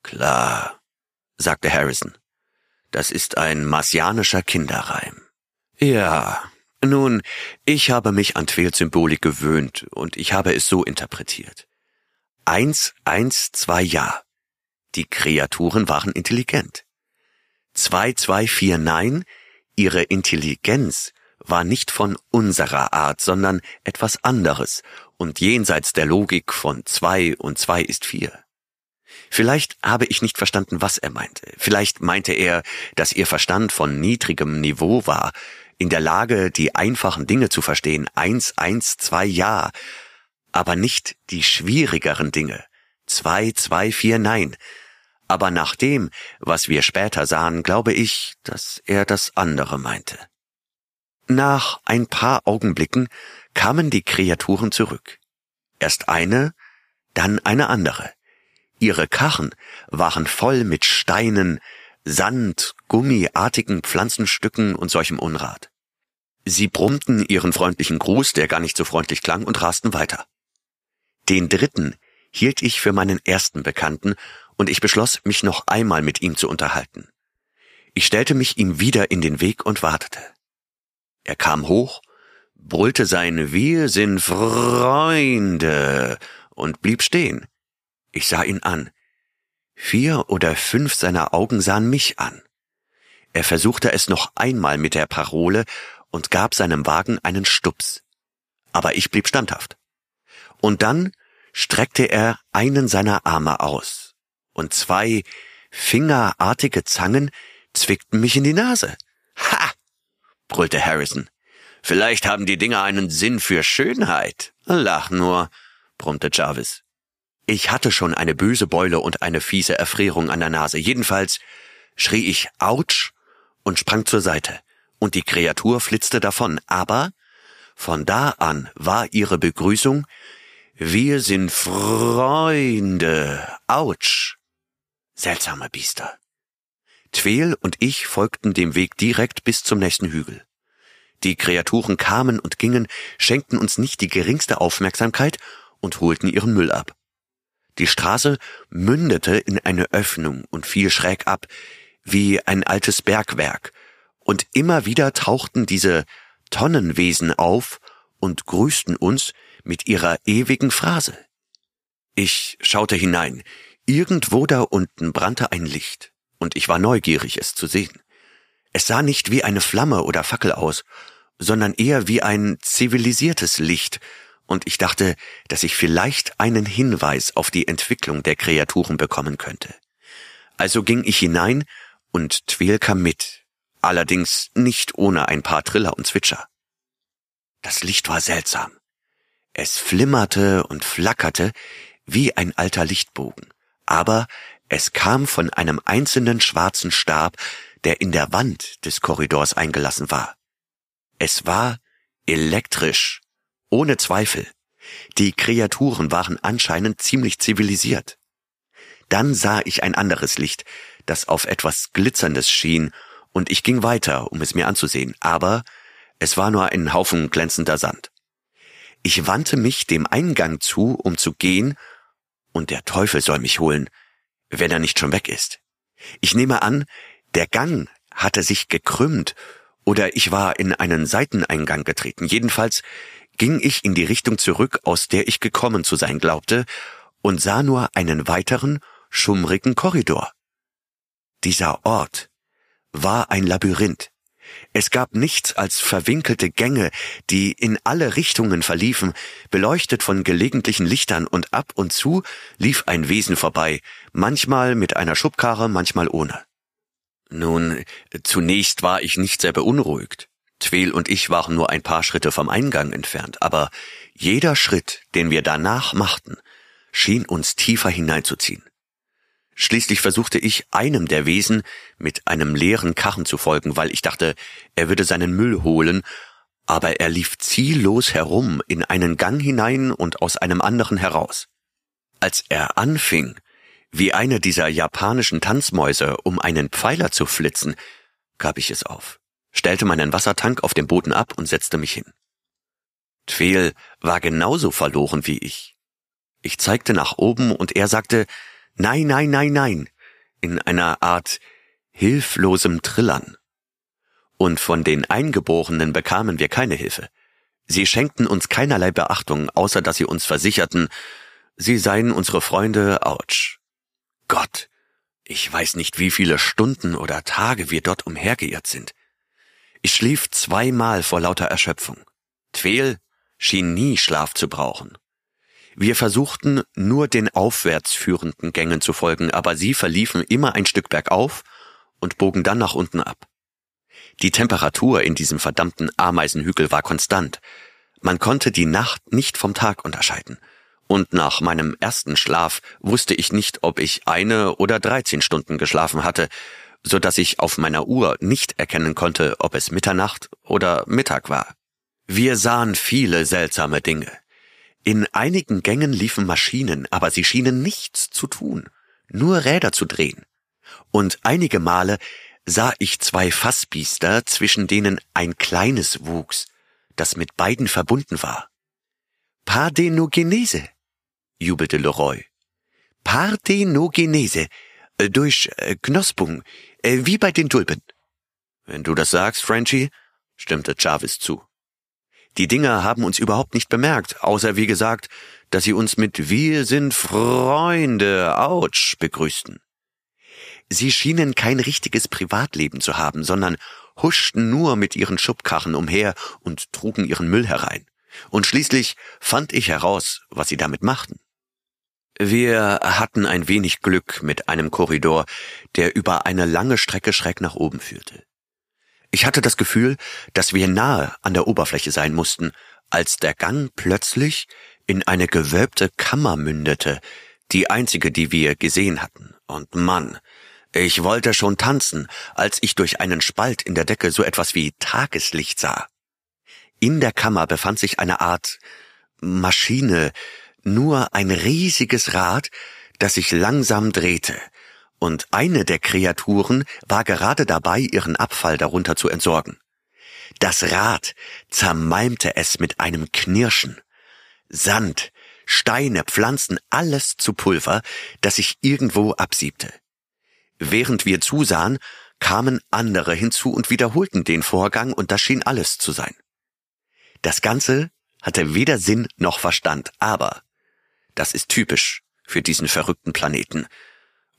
Klar, sagte Harrison. Das ist ein marsianischer Kinderreim. Ja, nun, ich habe mich an Tweel-Symbolik gewöhnt und ich habe es so interpretiert. Eins, eins, zwei Ja. Die Kreaturen waren intelligent. Zwei, zwei, vier Nein. Ihre Intelligenz war nicht von unserer Art, sondern etwas anderes und jenseits der Logik von zwei und zwei ist vier. Vielleicht habe ich nicht verstanden, was er meinte. Vielleicht meinte er, dass ihr Verstand von niedrigem Niveau war, in der Lage, die einfachen Dinge zu verstehen. Eins, eins, zwei, ja. Aber nicht die schwierigeren Dinge. Zwei, zwei, vier, nein. Aber nach dem, was wir später sahen, glaube ich, dass er das andere meinte. Nach ein paar Augenblicken kamen die Kreaturen zurück. Erst eine, dann eine andere. Ihre Karren waren voll mit Steinen, Sand, gummiartigen Pflanzenstücken und solchem Unrat. Sie brummten ihren freundlichen Gruß, der gar nicht so freundlich klang, und rasten weiter. Den dritten hielt ich für meinen ersten Bekannten, und ich beschloss, mich noch einmal mit ihm zu unterhalten. Ich stellte mich ihm wieder in den Weg und wartete. Er kam hoch, brüllte sein Wir sind Freunde und blieb stehen. Ich sah ihn an. Vier oder fünf seiner Augen sahen mich an. Er versuchte es noch einmal mit der Parole und gab seinem Wagen einen Stups. Aber ich blieb standhaft. Und dann streckte er einen seiner Arme aus, und zwei fingerartige Zangen zwickten mich in die Nase. Ha! Brüllte Harrison. Vielleicht haben die Dinger einen Sinn für Schönheit. Lach nur, brummte Jarvis. Ich hatte schon eine böse Beule und eine fiese Erfrierung an der Nase. Jedenfalls schrie ich Autsch und sprang zur Seite, und die Kreatur flitzte davon, aber von da an war ihre Begrüßung Wir sind Freunde. Autsch. Seltsame Biester. Tweel und ich folgten dem Weg direkt bis zum nächsten Hügel. Die Kreaturen kamen und gingen, schenkten uns nicht die geringste Aufmerksamkeit und holten ihren Müll ab. Die Straße mündete in eine Öffnung und fiel schräg ab, wie ein altes Bergwerk, und immer wieder tauchten diese Tonnenwesen auf und grüßten uns mit ihrer ewigen Phrase. Ich schaute hinein. Irgendwo da unten brannte ein Licht, und ich war neugierig, es zu sehen. Es sah nicht wie eine Flamme oder Fackel aus, sondern eher wie ein zivilisiertes Licht, und ich dachte, dass ich vielleicht einen Hinweis auf die Entwicklung der Kreaturen bekommen könnte. Also ging ich hinein und Tweel kam mit, allerdings nicht ohne ein paar Triller und Zwitscher. Das Licht war seltsam. Es flimmerte und flackerte wie ein alter Lichtbogen, aber es kam von einem einzelnen schwarzen Stab, der in der Wand des Korridors eingelassen war. Es war elektrisch ohne Zweifel. Die Kreaturen waren anscheinend ziemlich zivilisiert. Dann sah ich ein anderes Licht, das auf etwas Glitzerndes schien, und ich ging weiter, um es mir anzusehen, aber es war nur ein Haufen glänzender Sand. Ich wandte mich dem Eingang zu, um zu gehen, und der Teufel soll mich holen, wenn er nicht schon weg ist. Ich nehme an, der Gang hatte sich gekrümmt, oder ich war in einen Seiteneingang getreten. Jedenfalls ging ich in die Richtung zurück, aus der ich gekommen zu sein glaubte, und sah nur einen weiteren, schummrigen Korridor. Dieser Ort war ein Labyrinth. Es gab nichts als verwinkelte Gänge, die in alle Richtungen verliefen, beleuchtet von gelegentlichen Lichtern, und ab und zu lief ein Wesen vorbei, manchmal mit einer Schubkarre, manchmal ohne. Nun, zunächst war ich nicht sehr beunruhigt. Tweel und ich waren nur ein paar Schritte vom Eingang entfernt, aber jeder Schritt, den wir danach machten, schien uns tiefer hineinzuziehen. Schließlich versuchte ich einem der Wesen mit einem leeren Karren zu folgen, weil ich dachte, er würde seinen Müll holen, aber er lief ziellos herum in einen Gang hinein und aus einem anderen heraus. Als er anfing, wie eine dieser japanischen Tanzmäuse, um einen Pfeiler zu flitzen, gab ich es auf stellte meinen Wassertank auf dem Boden ab und setzte mich hin. Tweel war genauso verloren wie ich. Ich zeigte nach oben und er sagte Nein, nein, nein, nein in einer Art hilflosem Trillern. Und von den Eingeborenen bekamen wir keine Hilfe. Sie schenkten uns keinerlei Beachtung, außer dass sie uns versicherten, sie seien unsere Freunde, ouch. Gott, ich weiß nicht, wie viele Stunden oder Tage wir dort umhergeirrt sind. Ich schlief zweimal vor lauter Erschöpfung. Tweel schien nie Schlaf zu brauchen. Wir versuchten nur den aufwärts führenden Gängen zu folgen, aber sie verliefen immer ein Stück bergauf und bogen dann nach unten ab. Die Temperatur in diesem verdammten Ameisenhügel war konstant. Man konnte die Nacht nicht vom Tag unterscheiden. Und nach meinem ersten Schlaf wusste ich nicht, ob ich eine oder dreizehn Stunden geschlafen hatte, so dass ich auf meiner Uhr nicht erkennen konnte, ob es Mitternacht oder Mittag war. Wir sahen viele seltsame Dinge. In einigen Gängen liefen Maschinen, aber sie schienen nichts zu tun, nur Räder zu drehen. Und einige Male sah ich zwei Fassbiester, zwischen denen ein kleines wuchs, das mit beiden verbunden war. Parthenogenese, jubelte Leroy. Parthenogenese, äh, durch äh, Knospung, äh, wie bei den Tulpen. Wenn du das sagst, Frenchie, stimmte Jarvis zu. Die Dinger haben uns überhaupt nicht bemerkt, außer wie gesagt, dass sie uns mit Wir sind Freunde, ouch, begrüßten. Sie schienen kein richtiges Privatleben zu haben, sondern huschten nur mit ihren Schubkarren umher und trugen ihren Müll herein. Und schließlich fand ich heraus, was sie damit machten. Wir hatten ein wenig Glück mit einem Korridor, der über eine lange Strecke schräg nach oben führte. Ich hatte das Gefühl, dass wir nahe an der Oberfläche sein mussten, als der Gang plötzlich in eine gewölbte Kammer mündete, die einzige, die wir gesehen hatten. Und Mann, ich wollte schon tanzen, als ich durch einen Spalt in der Decke so etwas wie Tageslicht sah. In der Kammer befand sich eine Art Maschine, nur ein riesiges Rad, das sich langsam drehte, und eine der Kreaturen war gerade dabei, ihren Abfall darunter zu entsorgen. Das Rad zermalmte es mit einem Knirschen. Sand, Steine, Pflanzen, alles zu Pulver, das sich irgendwo absiebte. Während wir zusahen, kamen andere hinzu und wiederholten den Vorgang, und das schien alles zu sein. Das Ganze hatte weder Sinn noch Verstand, aber das ist typisch für diesen verrückten Planeten.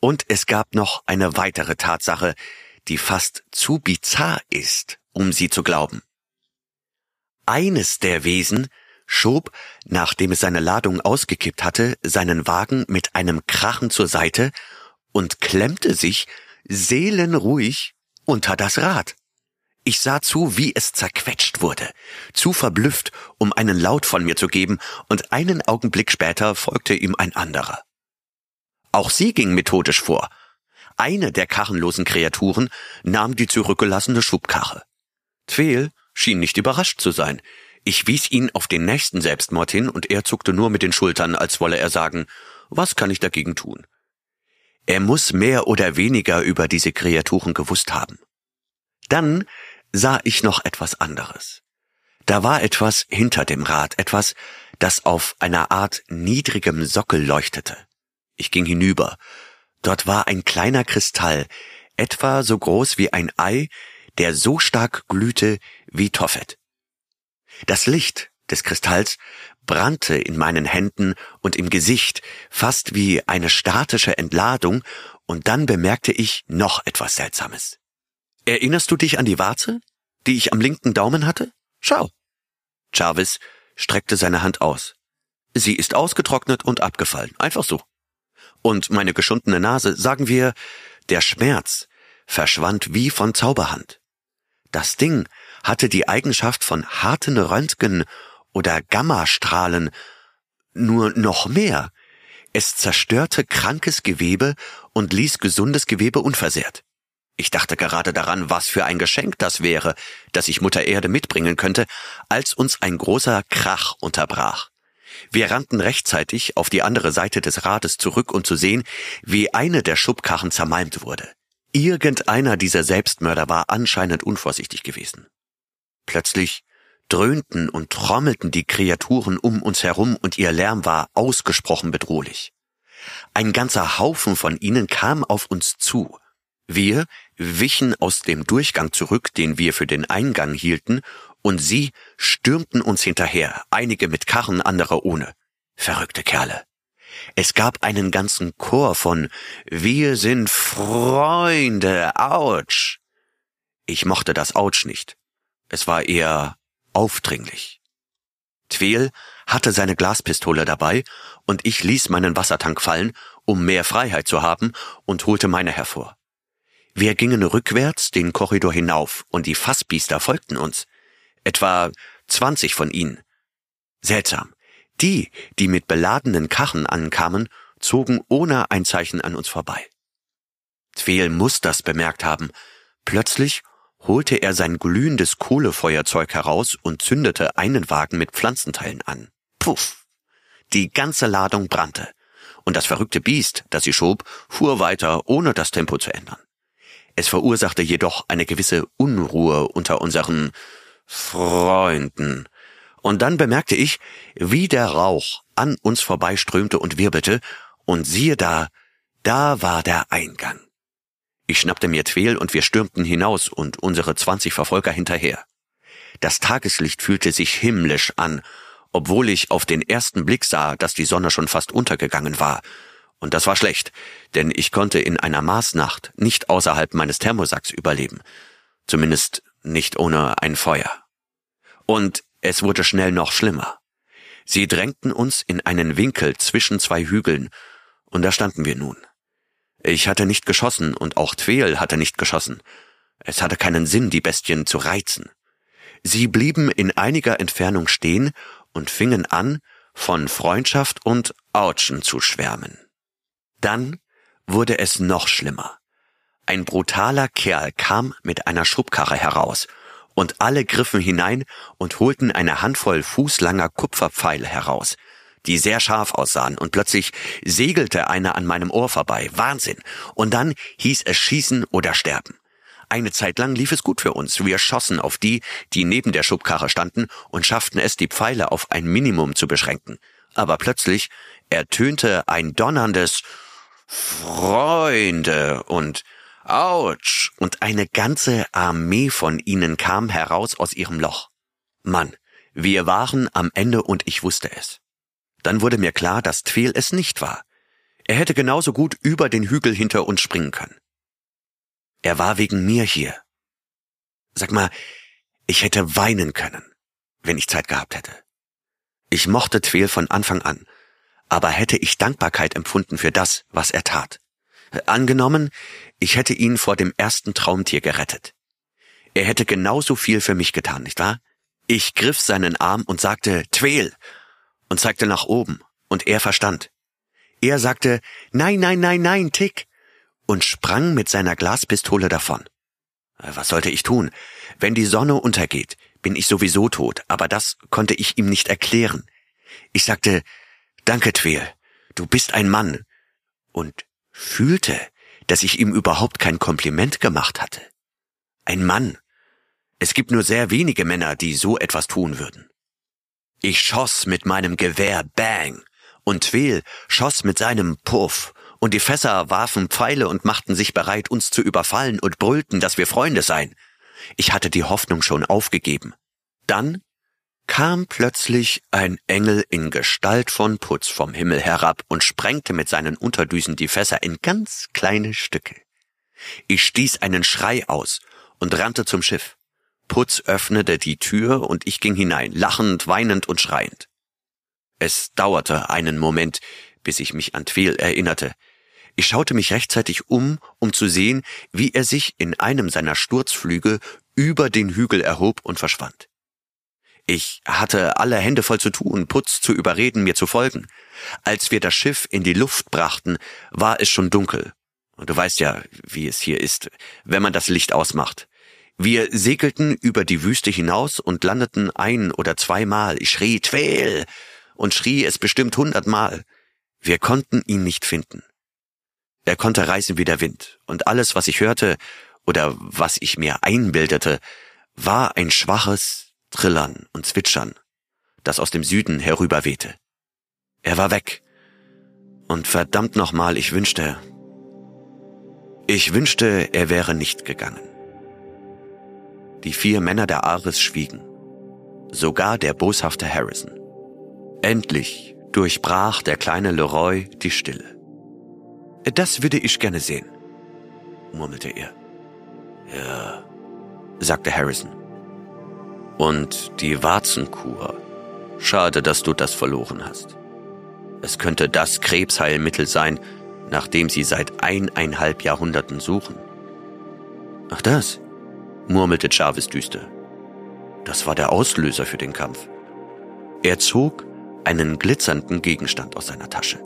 Und es gab noch eine weitere Tatsache, die fast zu bizarr ist, um sie zu glauben. Eines der Wesen schob, nachdem es seine Ladung ausgekippt hatte, seinen Wagen mit einem Krachen zur Seite und klemmte sich seelenruhig unter das Rad. Ich sah zu, wie es zerquetscht wurde, zu verblüfft, um einen Laut von mir zu geben, und einen Augenblick später folgte ihm ein anderer. Auch sie ging methodisch vor. Eine der karrenlosen Kreaturen nahm die zurückgelassene Schubkarre. Tweel schien nicht überrascht zu sein. Ich wies ihn auf den nächsten Selbstmord hin und er zuckte nur mit den Schultern, als wolle er sagen, was kann ich dagegen tun? Er muss mehr oder weniger über diese Kreaturen gewusst haben. Dann sah ich noch etwas anderes. Da war etwas hinter dem Rad, etwas, das auf einer Art niedrigem Sockel leuchtete. Ich ging hinüber. Dort war ein kleiner Kristall, etwa so groß wie ein Ei, der so stark glühte wie Toffet. Das Licht des Kristalls brannte in meinen Händen und im Gesicht, fast wie eine statische Entladung, und dann bemerkte ich noch etwas Seltsames. Erinnerst du dich an die Warze, die ich am linken Daumen hatte? Schau. Jarvis streckte seine Hand aus. Sie ist ausgetrocknet und abgefallen, einfach so. Und meine geschundene Nase, sagen wir, der Schmerz verschwand wie von Zauberhand. Das Ding hatte die Eigenschaft von harten Röntgen oder Gammastrahlen, nur noch mehr. Es zerstörte krankes Gewebe und ließ gesundes Gewebe unversehrt. Ich dachte gerade daran, was für ein Geschenk das wäre, das ich Mutter Erde mitbringen könnte, als uns ein großer Krach unterbrach. Wir rannten rechtzeitig auf die andere Seite des Rades zurück, um zu sehen, wie eine der Schubkarren zermalmt wurde. Irgendeiner dieser Selbstmörder war anscheinend unvorsichtig gewesen. Plötzlich dröhnten und trommelten die Kreaturen um uns herum und ihr Lärm war ausgesprochen bedrohlich. Ein ganzer Haufen von ihnen kam auf uns zu. Wir wichen aus dem Durchgang zurück, den wir für den Eingang hielten, und sie stürmten uns hinterher, einige mit Karren, andere ohne. Verrückte Kerle. Es gab einen ganzen Chor von Wir sind Freunde, ouch. Ich mochte das ouch nicht. Es war eher aufdringlich. Tweel hatte seine Glaspistole dabei und ich ließ meinen Wassertank fallen, um mehr Freiheit zu haben und holte meine hervor. Wir gingen rückwärts den Korridor hinauf und die Fassbiester folgten uns. Etwa zwanzig von ihnen. Seltsam. Die, die mit beladenen Kachen ankamen, zogen ohne ein Zeichen an uns vorbei. Tweel muss das bemerkt haben. Plötzlich holte er sein glühendes Kohlefeuerzeug heraus und zündete einen Wagen mit Pflanzenteilen an. Puff! Die ganze Ladung brannte. Und das verrückte Biest, das sie schob, fuhr weiter, ohne das Tempo zu ändern. Es verursachte jedoch eine gewisse Unruhe unter unseren Freunden. Und dann bemerkte ich, wie der Rauch an uns vorbeiströmte und wirbelte, und siehe da, da war der Eingang. Ich schnappte mir Tweel und wir stürmten hinaus und unsere zwanzig Verfolger hinterher. Das Tageslicht fühlte sich himmlisch an, obwohl ich auf den ersten Blick sah, dass die Sonne schon fast untergegangen war. Und das war schlecht, denn ich konnte in einer Maßnacht nicht außerhalb meines Thermosacks überleben. Zumindest nicht ohne ein Feuer. Und es wurde schnell noch schlimmer. Sie drängten uns in einen Winkel zwischen zwei Hügeln, und da standen wir nun. Ich hatte nicht geschossen, und auch Tweel hatte nicht geschossen. Es hatte keinen Sinn, die Bestien zu reizen. Sie blieben in einiger Entfernung stehen und fingen an, von Freundschaft und Autschen zu schwärmen. Dann wurde es noch schlimmer. Ein brutaler Kerl kam mit einer Schubkarre heraus, und alle griffen hinein und holten eine Handvoll fußlanger Kupferpfeile heraus, die sehr scharf aussahen, und plötzlich segelte einer an meinem Ohr vorbei. Wahnsinn. Und dann hieß es schießen oder sterben. Eine Zeit lang lief es gut für uns. Wir schossen auf die, die neben der Schubkarre standen und schafften es, die Pfeile auf ein Minimum zu beschränken. Aber plötzlich ertönte ein donnerndes Freunde und Autsch! Und eine ganze Armee von ihnen kam heraus aus ihrem Loch. Mann, wir waren am Ende und ich wusste es. Dann wurde mir klar, dass Tweel es nicht war. Er hätte genauso gut über den Hügel hinter uns springen können. Er war wegen mir hier. Sag mal, ich hätte weinen können, wenn ich Zeit gehabt hätte. Ich mochte Tweel von Anfang an, aber hätte ich Dankbarkeit empfunden für das, was er tat. Angenommen, ich hätte ihn vor dem ersten Traumtier gerettet. Er hätte genauso viel für mich getan, nicht wahr? Ich griff seinen Arm und sagte Tweel und zeigte nach oben, und er verstand. Er sagte Nein, nein, nein, nein, Tick, und sprang mit seiner Glaspistole davon. Äh, was sollte ich tun? Wenn die Sonne untergeht, bin ich sowieso tot, aber das konnte ich ihm nicht erklären. Ich sagte, Danke, Tweel, du bist ein Mann, und fühlte, dass ich ihm überhaupt kein Kompliment gemacht hatte. Ein Mann. Es gibt nur sehr wenige Männer, die so etwas tun würden. Ich schoss mit meinem Gewehr Bang, und Tweel schoss mit seinem Puff, und die Fässer warfen Pfeile und machten sich bereit, uns zu überfallen und brüllten, dass wir Freunde seien. Ich hatte die Hoffnung schon aufgegeben. Dann kam plötzlich ein Engel in Gestalt von Putz vom Himmel herab und sprengte mit seinen Unterdüsen die Fässer in ganz kleine Stücke. Ich stieß einen Schrei aus und rannte zum Schiff. Putz öffnete die Tür und ich ging hinein, lachend, weinend und schreiend. Es dauerte einen Moment, bis ich mich an Tweel erinnerte. Ich schaute mich rechtzeitig um, um zu sehen, wie er sich in einem seiner Sturzflüge über den Hügel erhob und verschwand. Ich hatte alle Hände voll zu tun, Putz zu überreden, mir zu folgen. Als wir das Schiff in die Luft brachten, war es schon dunkel. Und du weißt ja, wie es hier ist, wenn man das Licht ausmacht. Wir segelten über die Wüste hinaus und landeten ein oder zweimal. Ich schrie Tweel und schrie es bestimmt hundertmal. Wir konnten ihn nicht finden. Er konnte reisen wie der Wind, und alles, was ich hörte oder was ich mir einbildete, war ein schwaches Trillern und Zwitschern, das aus dem Süden herüberwehte. Er war weg. Und verdammt nochmal, ich wünschte, ich wünschte, er wäre nicht gegangen. Die vier Männer der Ares schwiegen, sogar der boshafte Harrison. Endlich durchbrach der kleine Leroy die Stille. Das würde ich gerne sehen, murmelte er. Ja, sagte Harrison. Und die Warzenkur. Schade, dass du das verloren hast. Es könnte das Krebsheilmittel sein, nach dem sie seit eineinhalb Jahrhunderten suchen. Ach das, murmelte Jarvis düster. Das war der Auslöser für den Kampf. Er zog einen glitzernden Gegenstand aus seiner Tasche.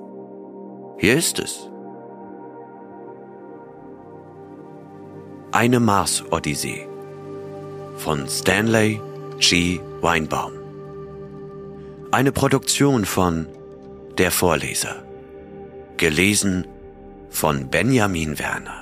Hier ist es. Eine Mars-Odyssee von Stanley G. Weinbaum. Eine Produktion von der Vorleser. Gelesen von Benjamin Werner.